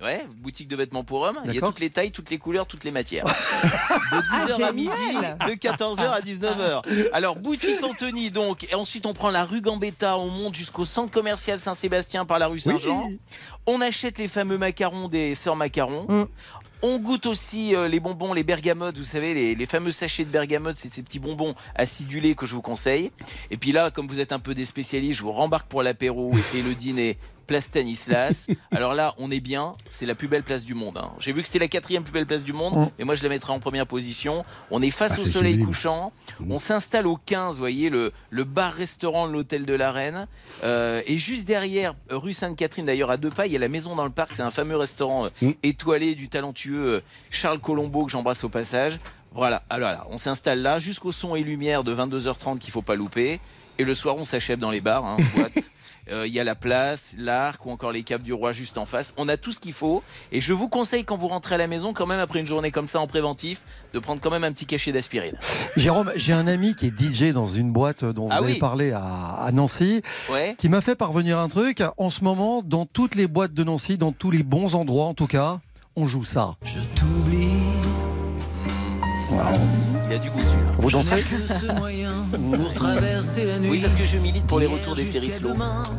Ouais, boutique de vêtements pour hommes. Il y a toutes les tailles, toutes les couleurs, toutes les matières. De 10h à midi, de 14h à 19h. Alors, boutique Anthony, donc. Et ensuite, on prend la rue Gambetta, on monte jusqu'au centre commercial Saint-Sébastien par la rue Saint-Jean. On achète les fameux macarons des sœurs macarons. Mm. On goûte aussi euh, les bonbons, les bergamotes, vous savez, les, les fameux sachets de bergamotes, c'est ces petits bonbons acidulés que je vous conseille. Et puis là, comme vous êtes un peu des spécialistes, je vous rembarque pour l'apéro et le dîner. Place Stanislas. Alors là, on est bien. C'est la plus belle place du monde. hein. J'ai vu que c'était la quatrième plus belle place du monde, Mm. mais moi je la mettrai en première position. On est face Ah, au soleil sublime. couchant. Mm. On s'installe au 15, vous voyez, le, le bar-restaurant de l'hôtel de la Reine. Euh, et juste derrière, euh, rue Sainte-Catherine, d'ailleurs, à deux pas, il y a la maison dans le parc. C'est un fameux restaurant euh, Mm. étoilé du talentueux Charles Colombo que j'embrasse au passage. Voilà, alors là, on s'installe là jusqu'au son et lumière de 22h30 qu'il faut pas louper. Et le soir, on s'achève dans les bars, hein, boîte. Euh, Il y a la place, l'arc ou encore les caps du roi juste en face. On a tout ce qu'il faut. Et je vous conseille, quand vous rentrez à la maison, quand même après une journée comme ça en préventif, de prendre quand même un petit cachet d'aspirine. Jérôme, j'ai un ami qui est DJ dans une boîte dont Ah vous avez oui. parlé à, à Nancy, Ouais. qui m'a fait parvenir un truc. En ce moment, dans toutes les boîtes de Nancy, dans tous les bons endroits en tout cas, on joue ça. Je t'oublie. Il a du goût celui-là. Moyen pour traverser la nuit. Oui, parce que je milite pour les retours des séries slow.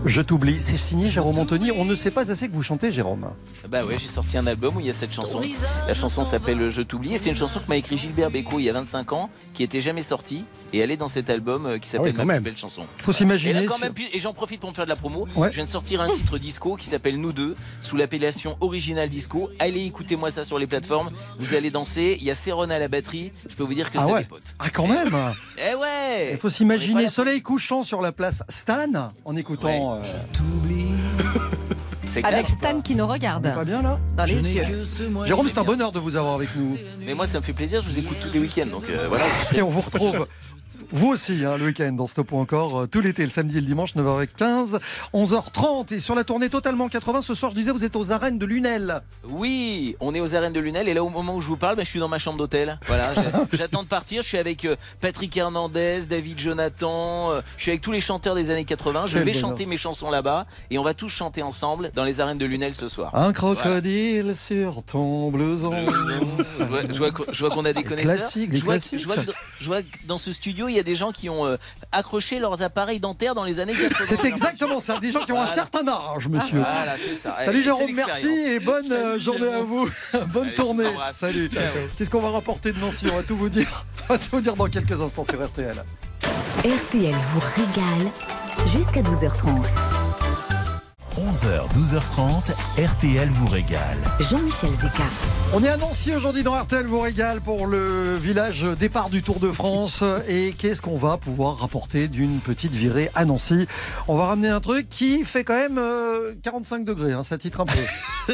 Je t'oublie. C'est signé Jérôme Anthony. On ne sait pas assez que vous chantez, Jérôme. Bah ouais, j'ai sorti un album où il y a cette chanson. La chanson s'appelle Je t'oublie et c'est une chanson que m'a écrit Gilbert Bécaud il y a 25 ans, qui était jamais sortie et elle est dans cet album euh, qui Ah oui, s'appelle quand Ma même. plus belle chanson. Il faut s'imaginer. sur- et j'en profite pour me faire de la promo. Ouais. Je viens de sortir un titre disco qui s'appelle Nous deux, sous l'appellation Original Disco. Allez écoutez-moi ça sur les plateformes. Vous allez danser. Il y a Céron à la batterie. Je peux vous dire que Ah ça ouais. dépote. Ah, quand même Eh ouais. Il faut s'imaginer soleil couchant sur la place Stan en écoutant. euh, T'oublie. C'est Avec. Stan qui nous regarde Pas bien là dans Je les yeux. Jérôme, c'est un bonheur de vous avoir avec nous. Mais moi, ça me fait plaisir. Je vous écoute tous les week-ends. Donc euh, voilà. Et on vous retrouve. Vous aussi, hein, le week-end dans Stop ou encore, euh, tout l'été, le samedi et le dimanche, 9h15, 11h30. Et sur la tournée Totalement 80, ce soir, je disais, vous êtes aux arènes de Lunel. Oui, on est aux arènes de Lunel et là au moment où je vous parle, ben, je suis dans ma chambre d'hôtel. Voilà, j'attends de partir. Je suis avec euh, Patrick Hernandez, David Jonathan. euh, je suis avec tous les chanteurs des années 80. Je Quel vais bonheur. chanter mes chansons là-bas et on va tous chanter ensemble dans les arènes de Lunel ce soir. Un crocodile sur ton blouson. Je vois, je vois qu'on a des connaisseurs. classiques, des je, vois, je vois je vois que dans ce studio, il y a des gens qui ont euh, accroché leurs appareils dentaires dans les années 80. C'est exactement ça, des gens qui ont un certain âge, monsieur. Voilà, c'est ça. Salut Eh, Jérôme, c'est merci et bonne euh, Salut, journée à Jérôme. vous. bonne Allez, tournée. Salut. Ciao. Qu'est-ce qu'on va rapporter de Nancy On va tout vous dire. On va tout vous dire dans quelques instants sur RTL. RTL vous régale jusqu'à 12h30. 11h, 12h30, RTL vous régale. Jean-Michel Zeka. On est à Nancy aujourd'hui dans RTL vous régale pour le village départ du Tour de France. Et qu'est-ce qu'on va pouvoir rapporter d'une petite virée à Nancy? On va ramener un truc qui fait quand même euh, 45 degrés, hein, ça titre un peu.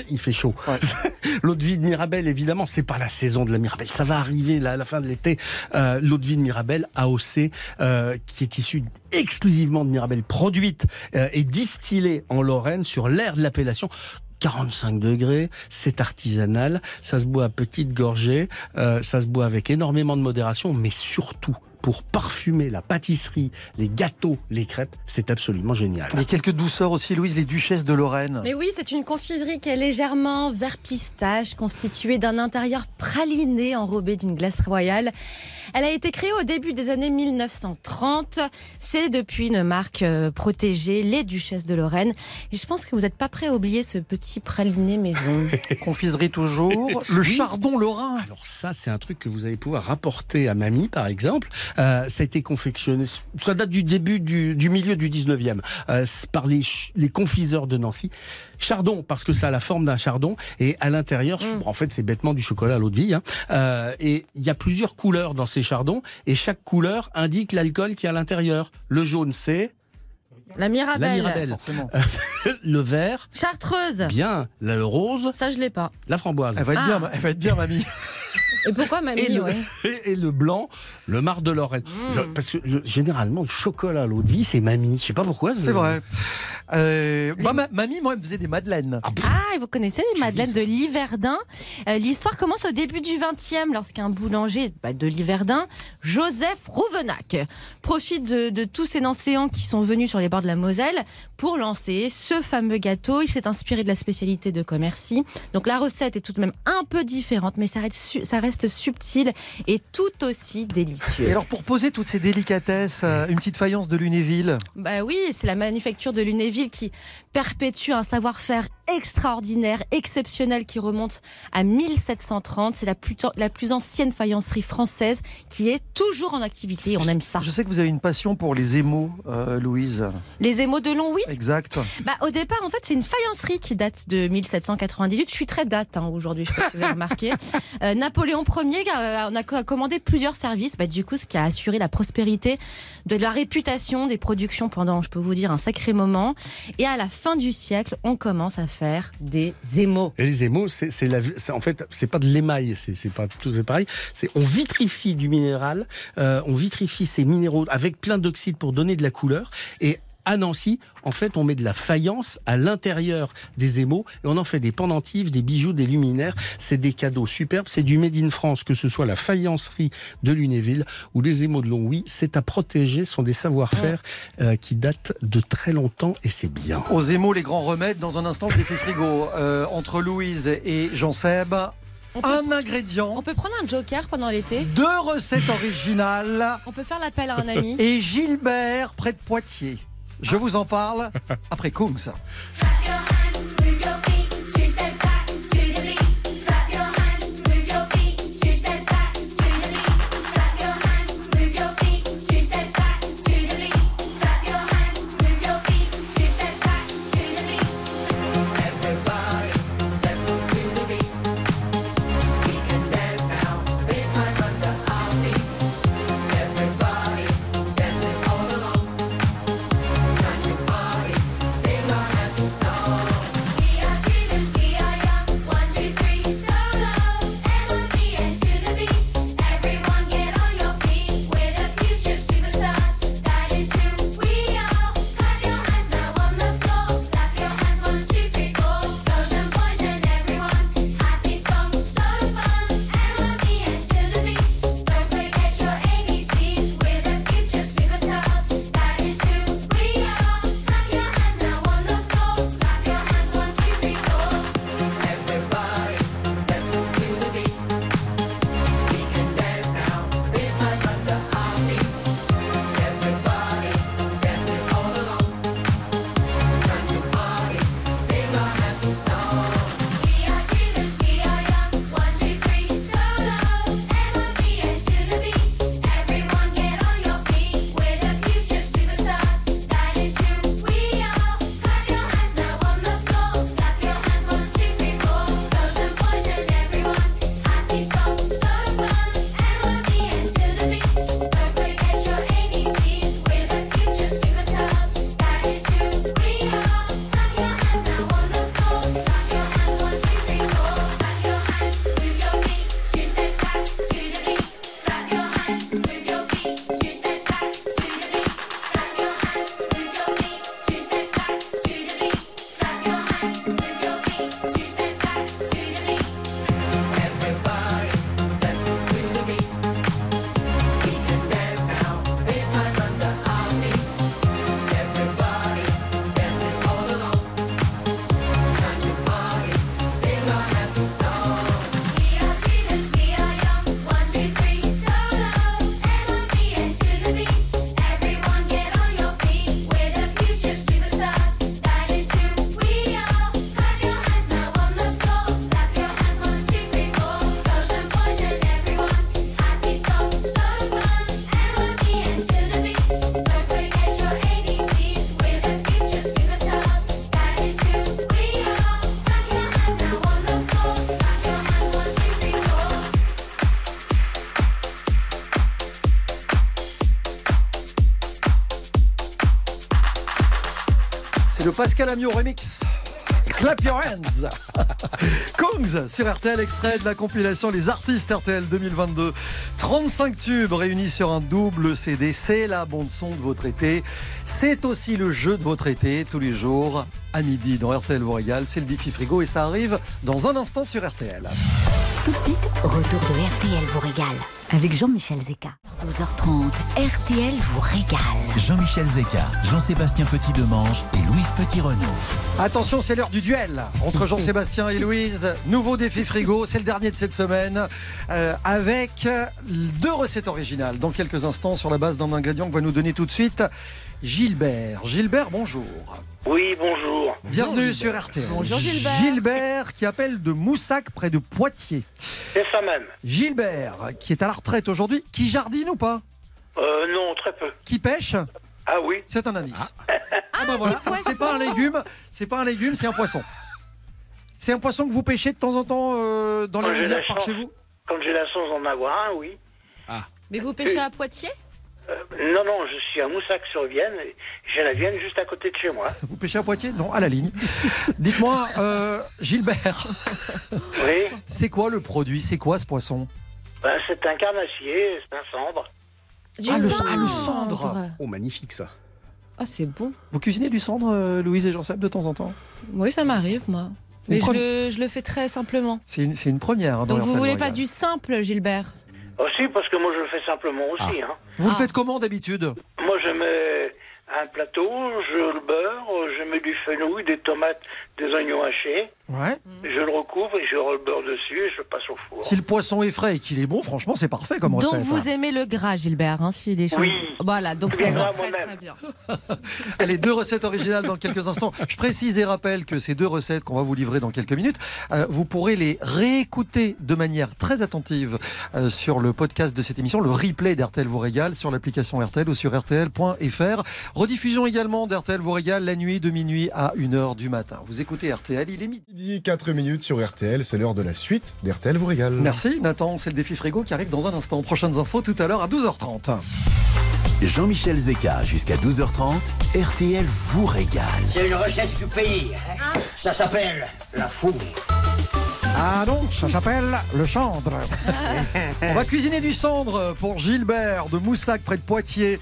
Il fait chaud. Ouais. L'eau de vie de Mirabelle, évidemment, c'est pas la saison de la Mirabelle. Ça va arriver là, à la fin de l'été. Euh, L'eau de vie de Mirabelle, AOC, euh, qui est issue exclusivement de Mirabelle, produite euh, et distillée en Lorraine sur l'aire de l'appellation. 45 degrés, c'est artisanal, ça se boit à petite gorgée, euh, ça se boit avec énormément de modération, mais surtout pour parfumer la pâtisserie, les gâteaux, les crêpes, c'est absolument génial. Il y a quelques douceurs aussi, Louise, les duchesses de Lorraine. Mais oui, c'est une confiserie qui est légèrement vert pistache, constituée d'un intérieur praliné enrobé d'une glace royale. Elle a été créée au début des années 1930. C'est depuis une marque euh, protégée, les Duchesses de Lorraine. Et je pense que vous n'êtes pas prêt à oublier ce petit praliné maison. Confiserie toujours. Le chardon lorrain. Alors ça, c'est un truc que vous allez pouvoir rapporter à mamie, par exemple, Euh, ça a été confectionné, ça date du début du, du milieu du 19e, euh, c'est par les, les confiseurs de Nancy. Chardon, parce que ça a la forme d'un chardon, et à l'intérieur, en fait, c'est bêtement du chocolat à l'eau de vie. hein. Euh, et il y a plusieurs couleurs dans ces chardons, et chaque couleur indique l'alcool qui est à l'intérieur. Le jaune, c'est La Mirabelle. la Mirabelle. Le vert, Chartreuse. bien. Le rose, Ça, je l'ai pas. la framboise. Elle va être Ah. bien, ma- elle va être bien, mamie. Et pourquoi mamie et le, ouais et le blanc, le mar de Lorraine. Mm. Parce que le- généralement, le chocolat à l'eau de vie, c'est mamie. Je sais pas pourquoi. C'est vrai. Euh, mamie, moi, elle me faisait des madeleines. Ah, Ah, et vous connaissez les madeleines de Liverdun? Euh, L'histoire commence au début du 20e lorsqu'un boulanger bah, de Liverdun, Joseph Rouvenac, profite de, de tous ces Nancéans qui sont venus sur les bords de la Moselle pour lancer ce fameux gâteau. Il s'est inspiré de la spécialité de Commercy. Donc la recette est tout de même un peu différente, mais ça reste, ça reste subtil et tout aussi Et délicieux. alors, pour poser toutes ces délicatesses, euh, une petite faïence de Lunéville? Bah oui, c'est la manufacture de Lunéville qui perpétue un savoir-faire extraordinaire, exceptionnel, qui remonte à 1730. C'est la plus, la plus ancienne faïencerie française qui est toujours en activité. On aime ça. Je sais que vous avez une passion pour les émaux, euh, Louise. Les émaux de Longwy Exact. bah, Au départ, en fait, c'est une faïencerie qui date de 1798. Je suis très date hein, aujourd'hui, je sais pas si vous avez remarqué. Euh, Napoléon Ier euh, on a co- commandé plusieurs services, bah, du coup, ce qui a assuré la prospérité de la réputation des productions pendant, je peux vous dire, un sacré moment. Et à la fin du siècle, on commence à faire des émaux. Et les émaux, c'est en fait, c'est pas de l'émail, c'est pas tout pareil. C'est on vitrifie du minéral, euh, on vitrifie ces minéraux avec plein d'oxyde pour donner de la couleur. Et à Nancy, en fait, on met de la faïence à l'intérieur des émaux et on en fait des pendentifs, des bijoux, des luminaires. C'est des cadeaux superbes. C'est du made in France, que ce soit la faïencerie de Lunéville ou les émaux de Longwy. C'est à protéger. Ce sont des savoir-faire euh, qui datent de très longtemps et c'est bien. Aux émaux, les grands remèdes. Dans un instant, l'effet frigo. Euh, entre Louise et Jean-Seb, On peut, un ingrédient, on peut prendre un joker pendant l'été. deux recettes originales On peut faire l'appel à un ami. et Gilbert près de Poitiers. Je vous en parle après Kungs. Pascal Amiot remix. Clap your hands. Kongs sur RTL, extrait de la compilation Les artistes RTL 2022. 35 tubes réunis sur un double CD. C'est la bande son de votre été. C'est aussi le jeu de votre été tous les jours à midi dans RTL vous. C'est le défi frigo et ça arrive dans un instant sur RTL. Tout de suite, retour de RTL vous régale. Avec Jean-Michel Zeka. 12h30, RTL vous régale. Jean-Michel Zeka, Jean-Sébastien Petit-Demange et Louise Petit-Renaud. Attention, c'est l'heure du duel entre Jean-Sébastien et Louise. Nouveau défi frigo, c'est le dernier de cette semaine, euh, avec deux recettes originales. Dans quelques instants, sur la base d'un ingrédient que va nous donner tout de suite Gilbert. Gilbert, bonjour. Oui, bonjour. Bienvenue sur RTL. Bonjour, Gilbert. Gilbert qui appelle de Moussac près de Poitiers. C'est ça même. Gilbert qui est à la retraite aujourd'hui, qui jardine ou pas? Euh, non, très peu. Qui pêche? Ah oui C'est un indice. Ah, bah voilà, c'est pas un légume, c'est pas un légume, c'est un poisson. C'est un poisson que vous pêchez de temps en temps euh, dans les rivières la par chance. chez vous? Quand j'ai la chance d'en avoir un, oui. Mais vous pêchez à Poitiers? Euh, non, non, je suis à Moussac-sur-Vienne. J'ai la Vienne juste à côté de chez moi. Vous pêchez à Poitiers Non, à la ligne. Dites-moi, euh, Gilbert, Oui, c'est quoi le produit C'est quoi ce poisson ben, c'est un carnassier, c'est un cendre. Du Ah, le- ah, le cendre. Oh, magnifique ça. Ah, c'est bon. Vous cuisinez du cendre, euh, Louise et Jean-Seb, de temps en temps Oui, ça m'arrive, moi. Mais je le, je le fais très simplement. C'est une, première. hein, dans Donc vous voulez pas du simple, Gilbert Aussi, parce que moi, je le fais simplement aussi. Hein. Vous le Ah. faites comment d'habitude? Moi, je mets un plateau, je le beurre, je mets du fenouil, des tomates, des oignons hachés. Ouais. Je le recouvre et je roule le beurre dessus et je passe au four. Si le poisson est frais et qu'il est bon, franchement, c'est parfait comme recette. Donc vous aimez le gras, Gilbert, hein, si les choses. Oui. Voilà, donc gras, très très bien. Allez, deux recettes originales dans quelques instants. Je précise et rappelle que ces deux recettes qu'on va vous livrer dans quelques minutes, euh, vous pourrez les réécouter de manière très attentive euh, sur le podcast de cette émission, le replay d'RTL vous régale sur l'application RTL ou sur RTL.fr. Rediffusion également d'RTL vous régale la nuit de minuit à 1h du matin. Vous écoutez RTL, il est midi. Midi, 4 minutes sur RTL, c'est l'heure de la suite d'RTL vous régale. Merci Nathan, c'est le défi frigo qui arrive dans un instant. Prochaines infos tout à l'heure à 12h30. Jean-Michel Zeka jusqu'à 12h30, RTL vous régale. C'est une recette du pays. Ça s'appelle la fougue. Ah non, ça s'appelle le cendre. On va cuisiner du cendre pour Gilbert de Moussac près de Poitiers.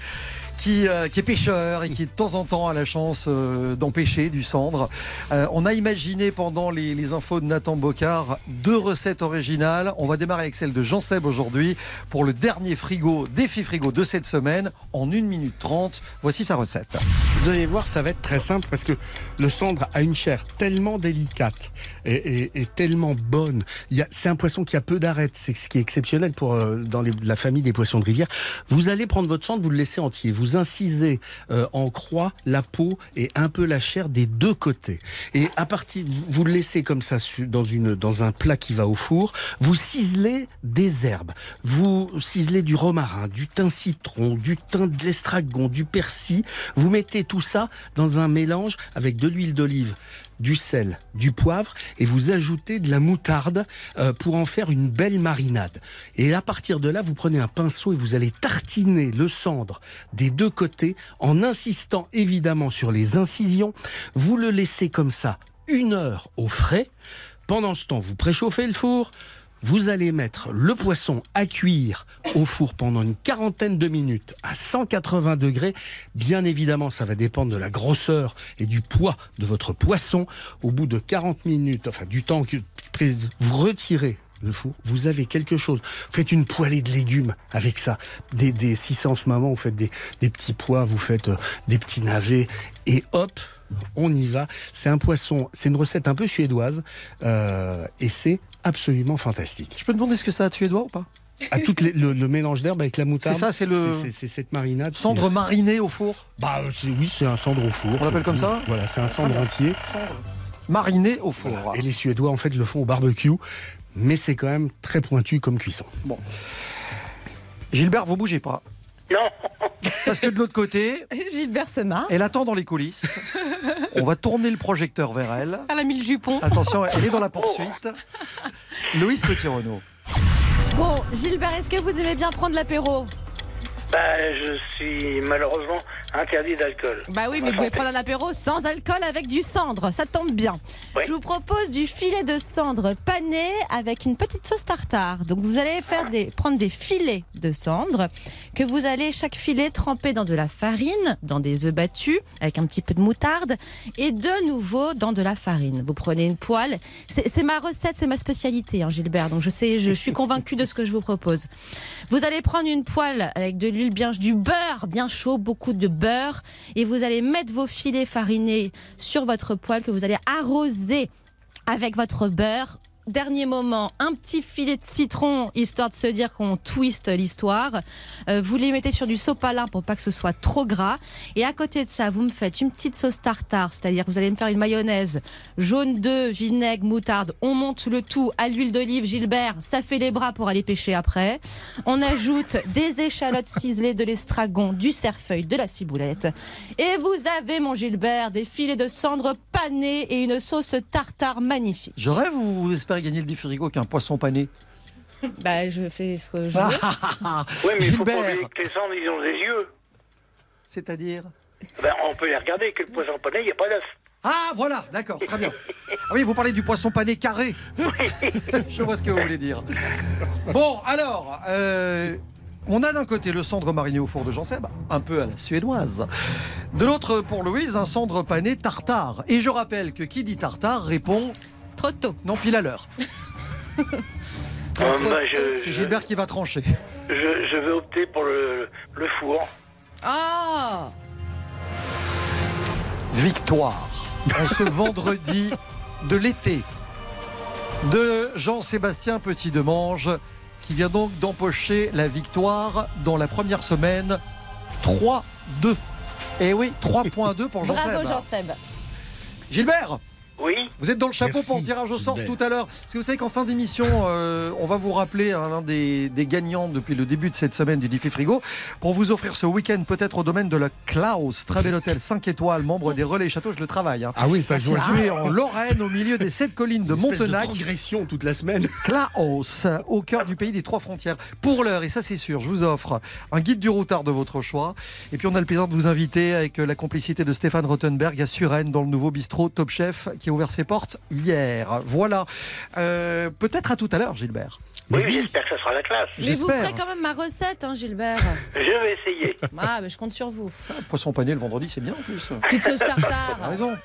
Qui, euh, qui est pêcheur et qui de temps en temps a la chance euh, d'en pêcher du cendre. Euh, on a imaginé pendant les, infos de Nathan Bocard deux recettes originales. On va démarrer avec celle de Jean Seb aujourd'hui pour le dernier frigo, défi frigo de cette semaine en 1 minute 30. Voici sa recette. Vous allez voir, ça va être très simple parce que le cendre a une chair tellement délicate et, tellement bonne. C'est un poisson qui a peu d'arêtes, c'est ce qui est exceptionnel pour euh, dans la famille des poissons de rivière. Vous allez prendre votre cendre, vous le laissez entier, vous incisez euh, en croix la peau et un peu la chair des deux côtés. Et à partir, vous- le laissez comme ça dans une dans un plat qui va au four. Vous ciselez des herbes, vous ciselez du romarin, du thym citron, du thym de l'estragon, du persil. Vous mettez tout ça dans un mélange avec de l'huile d'olive, du sel, du poivre et vous ajoutez de la moutarde euh, pour en faire une belle marinade. Et à partir de là, vous prenez un pinceau et vous allez tartiner le cendre des deux côtés en insistant évidemment sur les incisions. Vous le laissez comme ça une heure au frais. Pendant ce temps, vous préchauffez le four. Vous allez mettre le poisson à cuire au four pendant une quarantaine de minutes à 180 degrés. Bien évidemment, ça va dépendre de la grosseur et du poids de votre poisson. Au bout de 40 minutes, enfin du temps que vous retirez le four, vous avez quelque chose. Faites une poêlée de légumes avec ça. Des, des, si c'est en ce moment, vous faites des, des petits pois, vous faites euh, des petits navets, et hop, on y va. C'est un poisson, c'est une recette un peu suédoise, euh, et c'est absolument fantastique. Je peux te demander ce que ça a de suédois ou pas À toutes les- le, le mélange d'herbes avec la moutarde. C'est ça, c'est le- c'est- cette marinade. Cendre qui- marinée au four Bah euh, oui, c'est un cendre au four. On l'appelle comme ça Voilà, c'est un cendre entier. Mariné au four. Et les Suédois en fait le font au barbecue, mais c'est quand même très pointu comme cuisson. Bon. Gilbert, vous bougez pas. Non. Parce que de l'autre côté, Gilbert se marre. elle attend dans les coulisses. On va tourner le projecteur vers elle. Elle a mis le jupon. Attention, elle est dans la poursuite. Louise Petit-Renaud. Bon, Gilbert, est-ce que vous aimez bien prendre l'apéro? Bah, je suis malheureusement interdit d'alcool. Bah oui, mais vous pouvez prendre un apéro sans alcool avec du cendre, ça tombe bien. Je vous propose du filet de cendre pané avec une petite sauce tartare. Donc vous allez faire des, prendre des filets de cendre que vous allez chaque filet tremper dans de la farine, dans des œufs battus avec un petit peu de moutarde et de nouveau dans de la farine. Vous prenez une poêle. C'est ma recette, c'est ma spécialité, hein, Gilbert. Donc je sais, je suis convaincue de ce que je vous propose. Vous allez prendre une poêle avec de l'huile du beurre bien chaud, beaucoup de beurre, et vous allez mettre vos filets farinés sur votre poêle que vous allez arroser avec votre beurre. Dernier moment, un petit filet de citron, histoire de se dire qu'on twiste l'histoire. Euh, vous les mettez sur du sopalin pour pas que ce soit trop gras. Et à côté de ça, vous me faites une petite sauce tartare, c'est-à-dire que vous allez me faire une mayonnaise jaune d'œuf, vinaigre, moutarde. On monte le tout à l'huile d'olive, Gilbert. Ça fait les bras pour aller pêcher après. On ajoute des échalotes ciselées, de l'estragon, du cerfeuil, de la ciboulette. Et vous avez, mon Gilbert, des filets de cendre panés et une sauce tartare magnifique. Je rêve ou vous espérez gagner le défi frigo qu'un poisson pané Bah, je fais ce que je veux. Oui, mais il faut pas oublier que les cendres, ils ont des yeux. C'est-à-dire Ben, on peut les regarder, que le poisson pané, il n'y a pas d'œuf. Ah, voilà, d'accord, très bien. Ah oui, vous parlez du poisson pané carré. Je vois ce que vous voulez dire. Bon, alors, euh, on a d'un côté le cendre mariné au four de Jean Seb, un peu à la suédoise. De l'autre, pour Louise, un cendre pané tartare. Et je rappelle que qui dit tartare répond. Trop tôt. Non, pile à l'heure. Euh, C'est je, Gilbert qui va trancher. je, je vais opter pour le, le four. Ah Victoire en ce vendredi de l'été de Jean-Sébastien Petit-Demange qui vient donc d'empocher la victoire dans la première semaine 3-2. Et oui, 3.2 pour Jean-Seb. Bravo Jean-Seb. Gilbert Oui. vous êtes dans le chapeau Merci, pour le tirage au sort tout à l'heure. Parce que vous savez qu'en fin d'émission, euh, on va vous rappeler hein, l'un des, des gagnants depuis le début de cette semaine du Diffie Frigo pour vous offrir ce week-end peut-être au domaine de la Klaus, très bel hôtel 5 étoiles, membre des Relais Châteaux, je le travaille. hein. Ah oui, ça joue Situé en Lorraine, au milieu des sept collines de Montenac. progression toute la semaine. Klaus, au cœur du pays des trois frontières. Pour l'heure, et ça c'est sûr, je vous offre un guide du routard de votre choix. Et puis on a le plaisir de vous inviter avec la complicité de Stéphane Rottenberg à Suresnes dans le nouveau bistrot Top Chef qui a ouvert ses portes hier. Voilà. Euh, Peut-être à tout à l'heure, Gilbert. Oui, mais j'espère que ça sera la classe. Mais vous ferez quand même ma recette, hein, Gilbert. Je vais essayer. Ah, mais je compte sur vous. Poisson pané le vendredi, c'est bien en plus. Petite sauce T'as tartare. raison.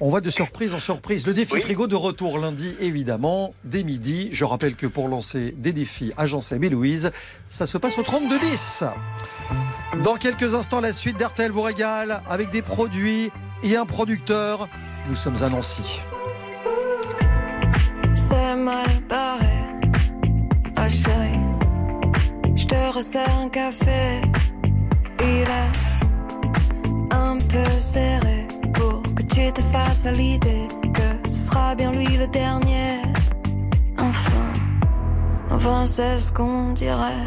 On va de surprise en surprise. Le défi Oui. frigo de retour lundi, évidemment, dès midi. Je rappelle que pour lancer des défis à Jean-Seb et Louise, ça se passe au 32-10. Dans quelques instants, la suite d'RTL vous régale avec des produits et un producteur. Nous sommes à Nancy. C'est mal barré. Ah chérie, je te resserre un café. Il est un peu serré pour que tu te fasses à l'idée que ce sera bien lui le dernier. Enfin, enfin c'est ce qu'on dirait.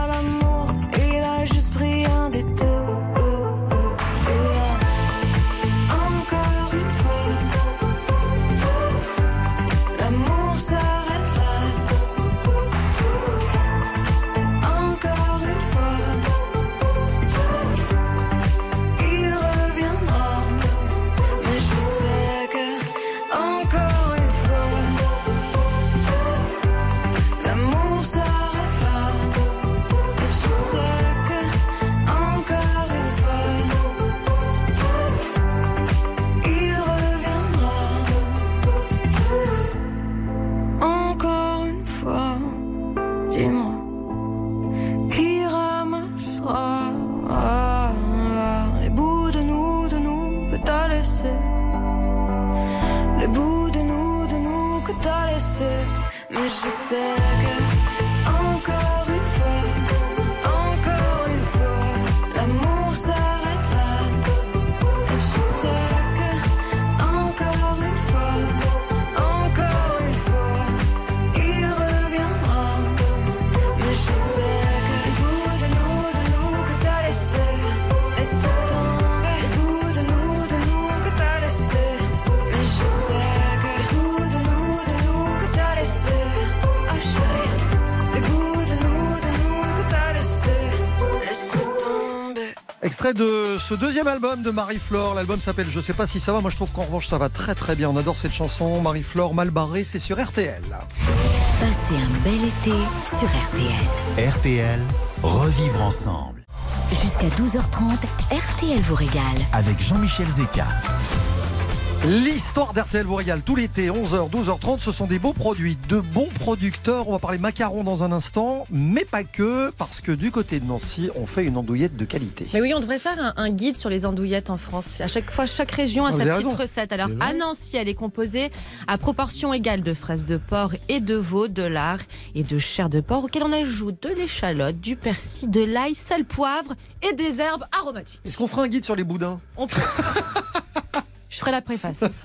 Extrait de ce deuxième album de Marie-Flore. L'album s'appelle Je sais pas si ça va. Moi, je trouve qu'en revanche, ça va très très bien. On adore cette chanson. Marie-Flore, mal barrée, c'est sur RTL. Passez un bel été sur RTL. RTL, revivre ensemble. Jusqu'à 12h30, RTL vous régale. Avec Jean-Michel Zeka. L'histoire d'RTL vous régale tout l'été, 11h, 12h30. Ce sont des beaux produits, de bons producteurs. On va parler macarons dans un instant, mais pas que, parce que du côté de Nancy, on fait une andouillette de qualité. Mais oui, on devrait faire un, un guide sur les andouillettes en France. À chaque fois, chaque région a Ah, sa petite raison. recette. Alors, à Nancy, elle est composée à proportion égale de fraises de porc et de veau, de lard et de chair de porc, auquel on ajoute de l'échalote, du persil, de l'ail, sel, poivre et des herbes aromatiques. Est-ce qu'on fera un guide sur les boudins? On peut. Je ferai la préface.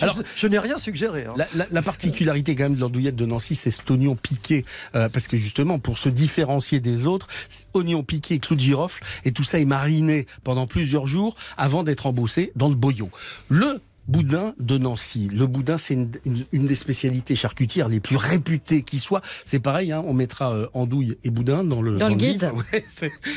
Alors, je, je n'ai rien suggéré. hein. La, la- la particularité quand même de l'andouillette de Nancy, c'est cet oignon piqué, euh, parce que justement, pour se différencier des autres, c'est oignon piqué, clou de girofle, et tout ça est mariné pendant plusieurs jours avant d'être embossé dans le boyau. Le boudin de Nancy. Le boudin, c'est une, une- une des spécialités charcutières les plus réputées qui soit. C'est pareil, hein, on mettra euh, andouille et boudin dans le, Dans le guide. Ouais,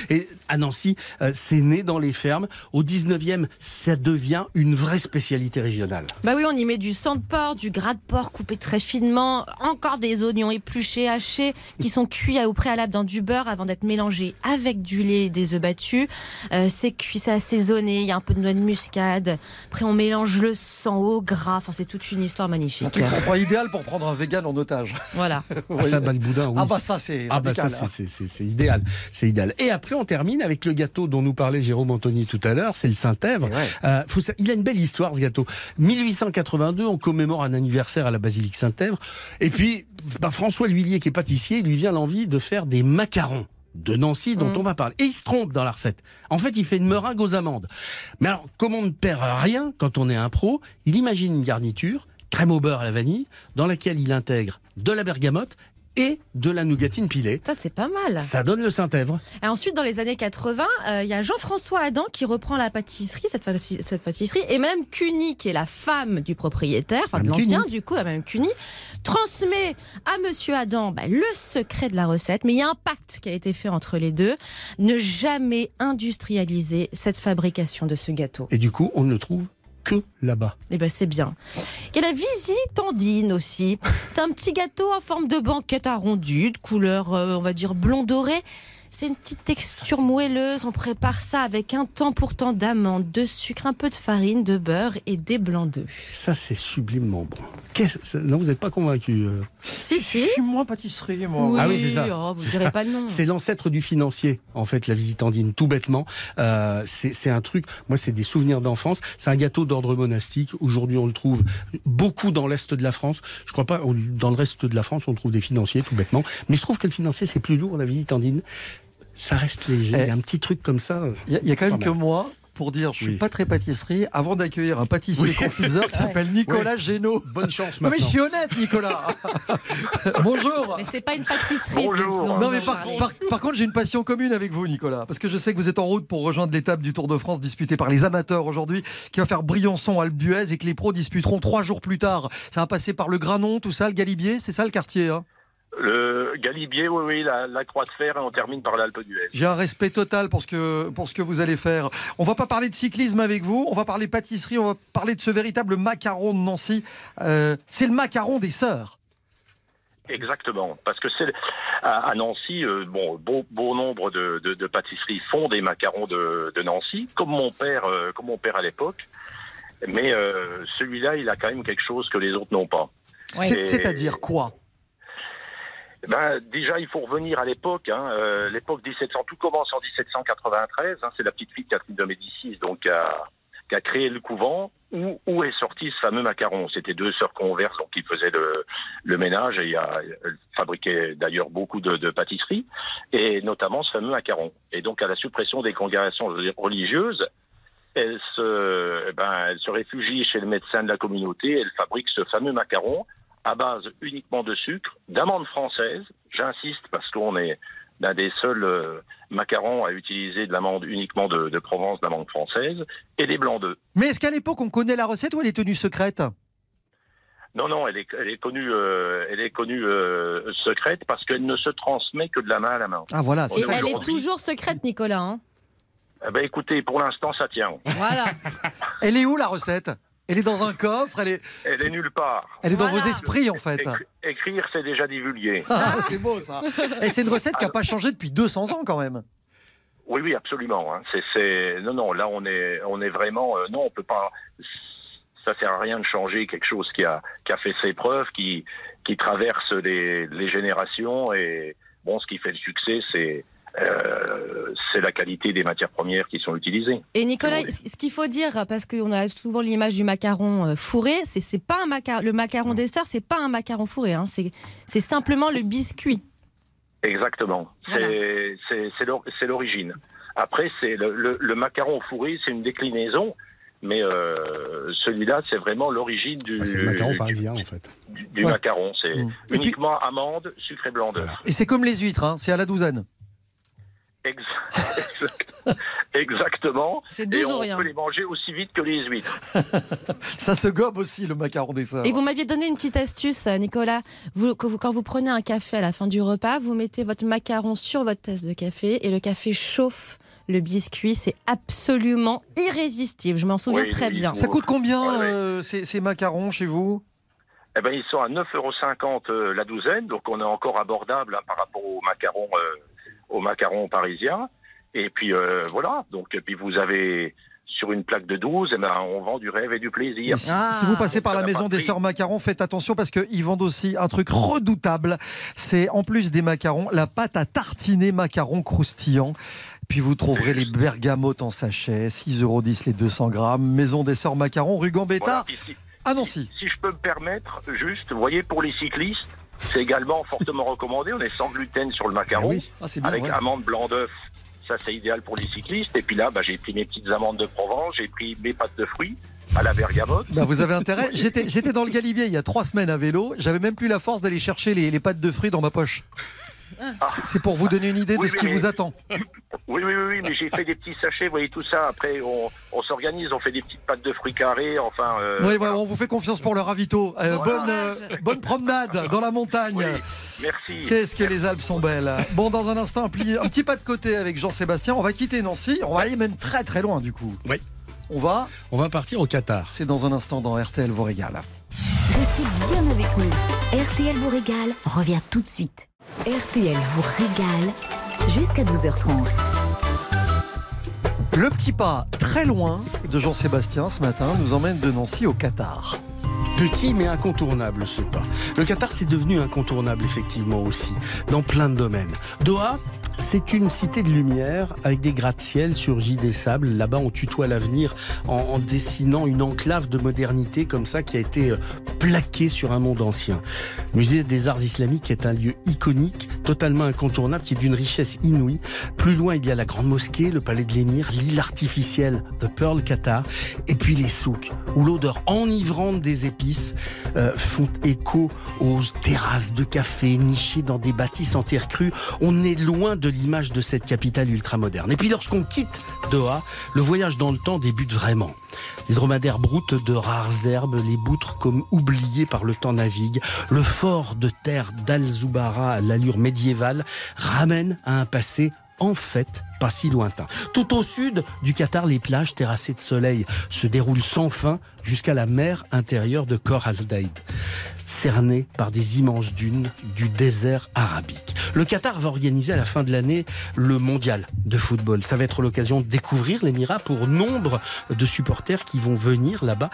et à Nancy, euh, c'est né dans les fermes. Au 19e, ça devient une vraie spécialité régionale. Bah oui, on y met du sang de porc, du gras de porc coupé très finement, encore des oignons épluchés, hachés, qui sont cuits au préalable dans du beurre avant d'être mélangés avec du lait et des œufs battus. Euh, c'est cuit, c'est assaisonné, il y a un peu de noix de muscade. Après, on mélange le sang au gras. Enfin, c'est toute une histoire magnifique. Un truc pas idéal pour prendre un vegan en otage. Voilà. Ah, ça, bah, le boudin, oui. Ah bah ça, c'est Ah bah ça hein. c'est- c'est c'est- c'est idéal, c'est idéal. Et après on termine avec le gâteau dont nous parlait Jérôme Anthony tout à l'heure, c'est le Saint-Èvre. Euh, faut sa- il a une belle histoire ce gâteau. 1882, on commémore un anniversaire à la basilique Saint-Èvre. Et puis bah, François L'Huillier qui est pâtissier, il lui vient l'envie de faire des macarons de Nancy dont Mm. on va parler. Et il se trompe dans la recette. En fait, il fait une meringue aux amandes. Mais alors, comme on ne perd rien quand on est un pro, il imagine une garniture, crème au beurre à la vanille, dans laquelle il intègre de la bergamote et de la nougatine pilée. Ça, c'est pas mal. Ça donne le Saint-Èvre. Et ensuite, dans les années 80, euh, il y a Jean-François Adam qui reprend la pâtisserie, cette, pâtisserie- cette pâtisserie, et même Cuny, qui est la femme du propriétaire, enfin de l'ancien, Cuny. du coup, la même Cuny, transmet à Monsieur Adam bah, le secret de la recette. Mais il y a un pacte qui a été fait entre les deux, ne jamais industrialiser cette fabrication de ce gâteau. Et du coup, on ne le trouve que là-bas. Eh ben c'est bien. Il y a la visitandine aussi. C'est un petit gâteau en forme de banquette arrondie, de couleur, euh, on va dire, blond doré. C'est une petite texture moelleuse. On prépare ça avec un temps pourtant d'amandes, de sucre, un peu de farine, de beurre et des blancs d'œufs. Ça, c'est sublimement bon. Qu'est-ce- c'est- Non, vous n'êtes pas convaincu. euh Si, si. Je suis moins pâtisserie, moi. ah oui, c'est ça. oh, vous direz pas non. C'est l'ancêtre du financier, en fait, la visitandine, tout bêtement. Euh, c'est c'est un truc, moi, c'est des souvenirs d'enfance. C'est un gâteau d'ordre monastique. Aujourd'hui, on le trouve beaucoup dans l'Est de la France. Je crois pas, on- dans le reste de la France, on trouve des financiers, tout bêtement. Mais je trouve que le financier, c'est plus lourd, la visitandine. Ça reste léger. Eh. Il y a un petit truc comme ça. Il y, a- il y a quand même que moi pour dire je suis Oui. pas très pâtisserie avant d'accueillir un pâtissier Oui. confiseur qui s'appelle Nicolas Génaud. Bonne chance Non, mais maintenant. je suis honnête, Nicolas. Bonjour. Mais c'est pas une pâtisserie. ce Bonjour. dont Non vous mais par, par- par contre j'ai une passion commune avec vous Nicolas parce que je sais que vous êtes en route pour rejoindre l'étape du Tour de France disputée par les amateurs aujourd'hui qui va faire Briançon Alpe d'Huez et que les pros disputeront trois jours plus tard. Ça va passer par le Granon, tout ça, le Galibier, c'est ça le quartier. hein? Le Galibier, oui, oui, la, la Croix de Fer, et on termine par l'Alpe d'Huez. J'ai un respect total pour ce, que, pour ce que vous allez faire. On va pas parler de cyclisme avec vous, on va parler pâtisserie, on va parler de ce véritable macaron de Nancy. Euh, c'est le macaron des sœurs. Exactement, parce que c'est à, à Nancy, euh, bon, beau, beau nombre de, de- de pâtisseries font des macarons de, de Nancy, comme mon père, euh, comme mon père à l'époque. Mais euh, celui-là, il a quand même quelque chose que les autres n'ont pas. C'est-à-dire quoi? Ben, déjà, il faut revenir à l'époque. Hein, euh, l'époque 1700, tout commence en 1793. Hein, c'est la petite fille de Catherine de Médicis, donc qui a, qui a créé le couvent où, où est sorti ce fameux macaron. C'était deux sœurs converses donc qui faisaient le, le ménage et a, elles fabriquaient d'ailleurs beaucoup de, de pâtisseries et notamment ce fameux macaron. Et donc à la suppression des congrégations religieuses, elle se, eh ben, elle se réfugie chez le médecin de la communauté. Elle fabrique ce fameux macaron à base uniquement de sucre, d'amandes françaises. J'insiste parce qu'on est l'un des seuls euh, macarons à utiliser de l'amande uniquement de, de Provence, d'amande française, et des blancs d'œufs. Mais est-ce qu'à l'époque, on connaît la recette ou elle est tenue secrète? Non, non, elle est, elle est connue, euh, elle est connue euh, secrète parce qu'elle ne se transmet que de la main à la main. Ah voilà, Et elle est toujours secrète, Nicolas. hein? Eh ben, écoutez, pour l'instant, ça tient. Voilà. Elle est où la recette? Elle est dans un coffre, elle est, Elle est nulle part. elle est dans vos esprits en fait. Écri- écrire, c'est déjà divulgué. Ah, c'est beau ça. Et c'est une recette qui n'a pas changé depuis 200 ans quand même. Oui, oui, absolument. hein. C'est, c'est, non, non, là, on est, on est vraiment, euh, non, on peut pas. Ça sert à rien de changer quelque chose qui a, qui a fait ses preuves, qui, qui traverse les, les générations. Et bon, ce qui fait le succès, c'est, euh, c'est la qualité des matières premières qui sont utilisées. Et Nicolas, ce ce qu'il faut dire, parce qu'on a souvent l'image du macaron euh, fourré, c'est c'est pas un macaron, le macaron dessert, c'est pas un macaron fourré, hein, c'est c'est simplement le biscuit. Exactement. C'est, c'est, c'est, l'or- c'est l'origine. Après, c'est le, le, le macaron fourré, c'est une déclinaison. Mais euh, celui-là, c'est vraiment l'origine du, Bah, c'est le macaron du- parisien, en fait. du, du Ouais. macaron. C'est Mm. Et puis- uniquement amande, sucre et blanc d'œuf. Et c'est comme les huîtres, hein, c'est à la douzaine. Ex- Exactement. C'est Et 12 ou on rien. peut les manger aussi vite que les huîtres. Ça se gobe aussi le macaron dessert. Et vous m'aviez donné une petite astuce, Nicolas. Vous- quand vous prenez un café à la fin du repas, vous mettez votre macaron sur votre tasse de café et le café chauffe le biscuit. C'est absolument irrésistible. Je m'en souviens Oui, très oui. bien. Ça coûte combien Ouais, ouais. euh, ces, ces macarons chez vous? Eh ben, ils sont à 9,50 euros euh, la douzaine, donc on est encore abordable hein, par rapport aux macarons, euh, aux macarons parisiens. Et puis euh, voilà, donc et puis vous avez sur une plaque de 12, eh ben, on vend du rêve et du plaisir. si, si vous passez par la maison pas de des sœurs macarons, faites attention parce qu'ils vendent aussi un truc redoutable. C'est en plus des macarons, la pâte à tartiner macarons croustillants. Puis vous trouverez les bergamotes en sachet, 6,10 euros les 200 grammes. Maison des sœurs macarons, rue Gambetta, Voilà, à Nancy. Si je peux me permettre, juste, vous voyez, pour les cyclistes, c'est également fortement recommandé. On est sans gluten sur le macaron, Ah, c'est bien, avec ouais. amandes blanc d'œuf. Ça, c'est idéal pour les cyclistes. Et puis là, bah, j'ai pris mes petites amandes de Provence, j'ai pris mes pâtes de fruits à la bergamote. Bah, vous avez intérêt. J'étais, j'étais dans le Galibier il y a trois semaines à vélo. J'avais même plus la force d'aller chercher les, les pâtes de fruits dans ma poche. C'est, c'est pour vous donner une idée de Oui, ce qui mais- vous attend. Oui, oui, oui, oui, mais j'ai fait des petits sachets, vous voyez tout ça. Après, on, on s'organise, on fait des petites pâtes de fruits carrés, enfin. euh, oui, voilà, on vous fait confiance pour le ravito. Euh, bonne, euh, bonne promenade dans la montagne. Merci. Qu'est-ce que les Alpes sont belles. Bon, dans un instant, un, pli- un petit pas de côté avec Jean-Sébastien. On va quitter Nancy. On va aller même très très loin du coup. Oui. On va On va partir au Qatar. C'est dans un instant dans RTL vous régale. Restez bien avec nous. RTL vous régale revient tout de suite. RTL vous régale jusqu'à 12h30. Le petit pas très loin de Jean-Sébastien ce matin nous emmène de Nancy au Qatar. Petit mais incontournable ce pas. Le Qatar c'est devenu incontournable effectivement aussi, dans plein de domaines. Doha, c'est une cité de lumière avec des gratte-ciel surgis des sables. Là-bas on tutoie l'avenir en, dessinant une enclave de modernité comme ça qui a été euh, plaquée sur un monde ancien. Musée des arts islamiques est un lieu iconique, totalement incontournable, qui est d'une richesse inouïe. Plus loin il y a la grande mosquée, le palais de l'émir, l'île artificielle The Pearl Qatar, et puis les souks, où l'odeur enivrante des épices euh, font écho aux terrasses de café nichées dans des bâtisses en terre crue. On est loin de l'image de cette capitale ultramoderne. Et puis lorsqu'on quitte Doha, le voyage dans le temps débute vraiment. Les dromadaires broutent de rares herbes, les boutres comme oubliées par le temps naviguent. Le fort de terre d'Al-Zoubara à l'allure médiévale ramène à un passé en fait pas si lointain. Tout au sud du Qatar, les plages terrassées de soleil se déroulent sans fin jusqu'à la mer intérieure de Khor al-Daïd, cernée par des immenses dunes du désert arabique. Le Qatar va organiser à la fin de l'année le mondial de football. Ça va être l'occasion de découvrir l'Émirat pour nombre de supporters qui vont venir là-bas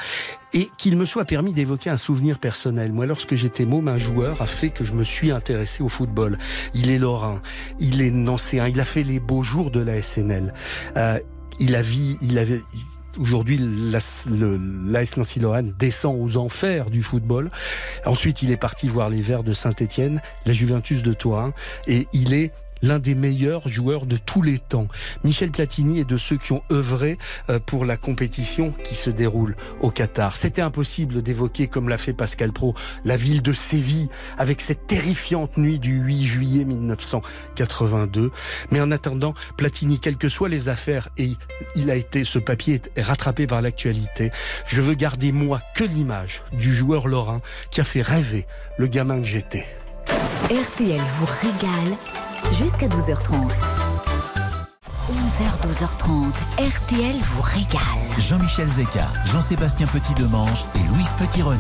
et qu'il me soit permis d'évoquer un souvenir personnel. Moi, lorsque j'étais môme, un joueur a fait que je me suis intéressé au football. Il est lorrain, il est nancéen, il a fait les beaux jours de la SNL. Euh, il a vu, il avait, Aujourd'hui, l'AS Nancy-Lorraine descend aux enfers du football. Ensuite, il est parti voir les Verts de Saint-Étienne, la Juventus de Turin, et il est l'un des meilleurs joueurs de tous les temps. Michel Platini est de ceux qui ont œuvré euh, pour la compétition qui se déroule au Qatar. C'était impossible d'évoquer, comme l'a fait Pascal Pro, la ville de Séville avec cette terrifiante nuit du 8 juillet 1982. Mais en attendant, Platini, quelles que soient les affaires, et il a été, ce papier est rattrapé par l'actualité, je veux garder moi que l'image du joueur lorrain qui a fait rêver le gamin que j'étais. RTL vous régale jusqu'à 12h30. 11h, 12h30. RTL vous régale. Jean-Michel Zeka, Jean-Sébastien Petit-Demange et Louise Petit-Renaud.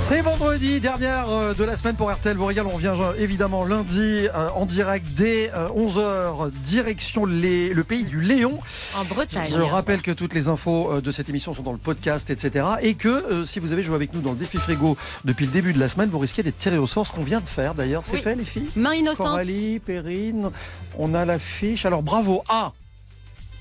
C'est vendredi, dernière euh, de la semaine pour RTL vous régale. On revient euh, évidemment lundi euh, en direct dès 11h, direction les- le pays du Léon. En Bretagne. Je rappelle que toutes les infos de cette émission sont dans le podcast, etc. Et que si vous avez joué avec nous dans le défi frigo depuis le début de la semaine, vous risquez d'être tiré au sort, ce qu'on vient de faire d'ailleurs. C'est Oui. fait les filles? Main innocente. Coralie, Perrine, on a l'affiche. Alors bravo. Ah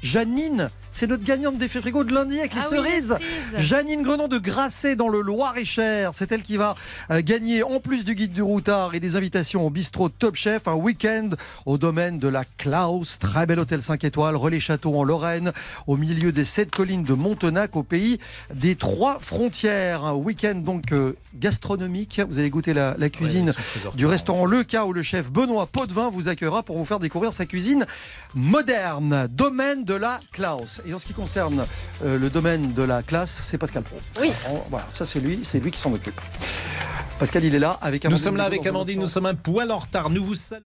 Janine, c'est notre gagnante des défi frigo de lundi avec les Ah oui, les cerises. cerises. Janine Grenon de Grasset dans le Loir-et-Cher. C'est elle qui va euh, gagner, en plus du guide du routard et des invitations au bistrot Top Chef, un week-end au domaine de la Klaus. Très bel hôtel 5 étoiles, relais château en Lorraine, au milieu des sept collines de Montenac, au pays des trois frontières. Un week-end donc euh, gastronomique. Vous allez goûter la, la cuisine du restaurant Le Cas où le chef Benoît Potvin vous accueillera pour vous faire découvrir sa cuisine moderne. Domaine de la Klaus. Et en ce qui concerne euh, le domaine de la classe, c'est Pascal Pro. Oui. On- voilà, ça c'est lui, c'est lui qui s'en occupe. Pascal, il est là avec Nous Amandine sommes là avec Amandine, nous sommes un poil en retard. Nous vous saluons.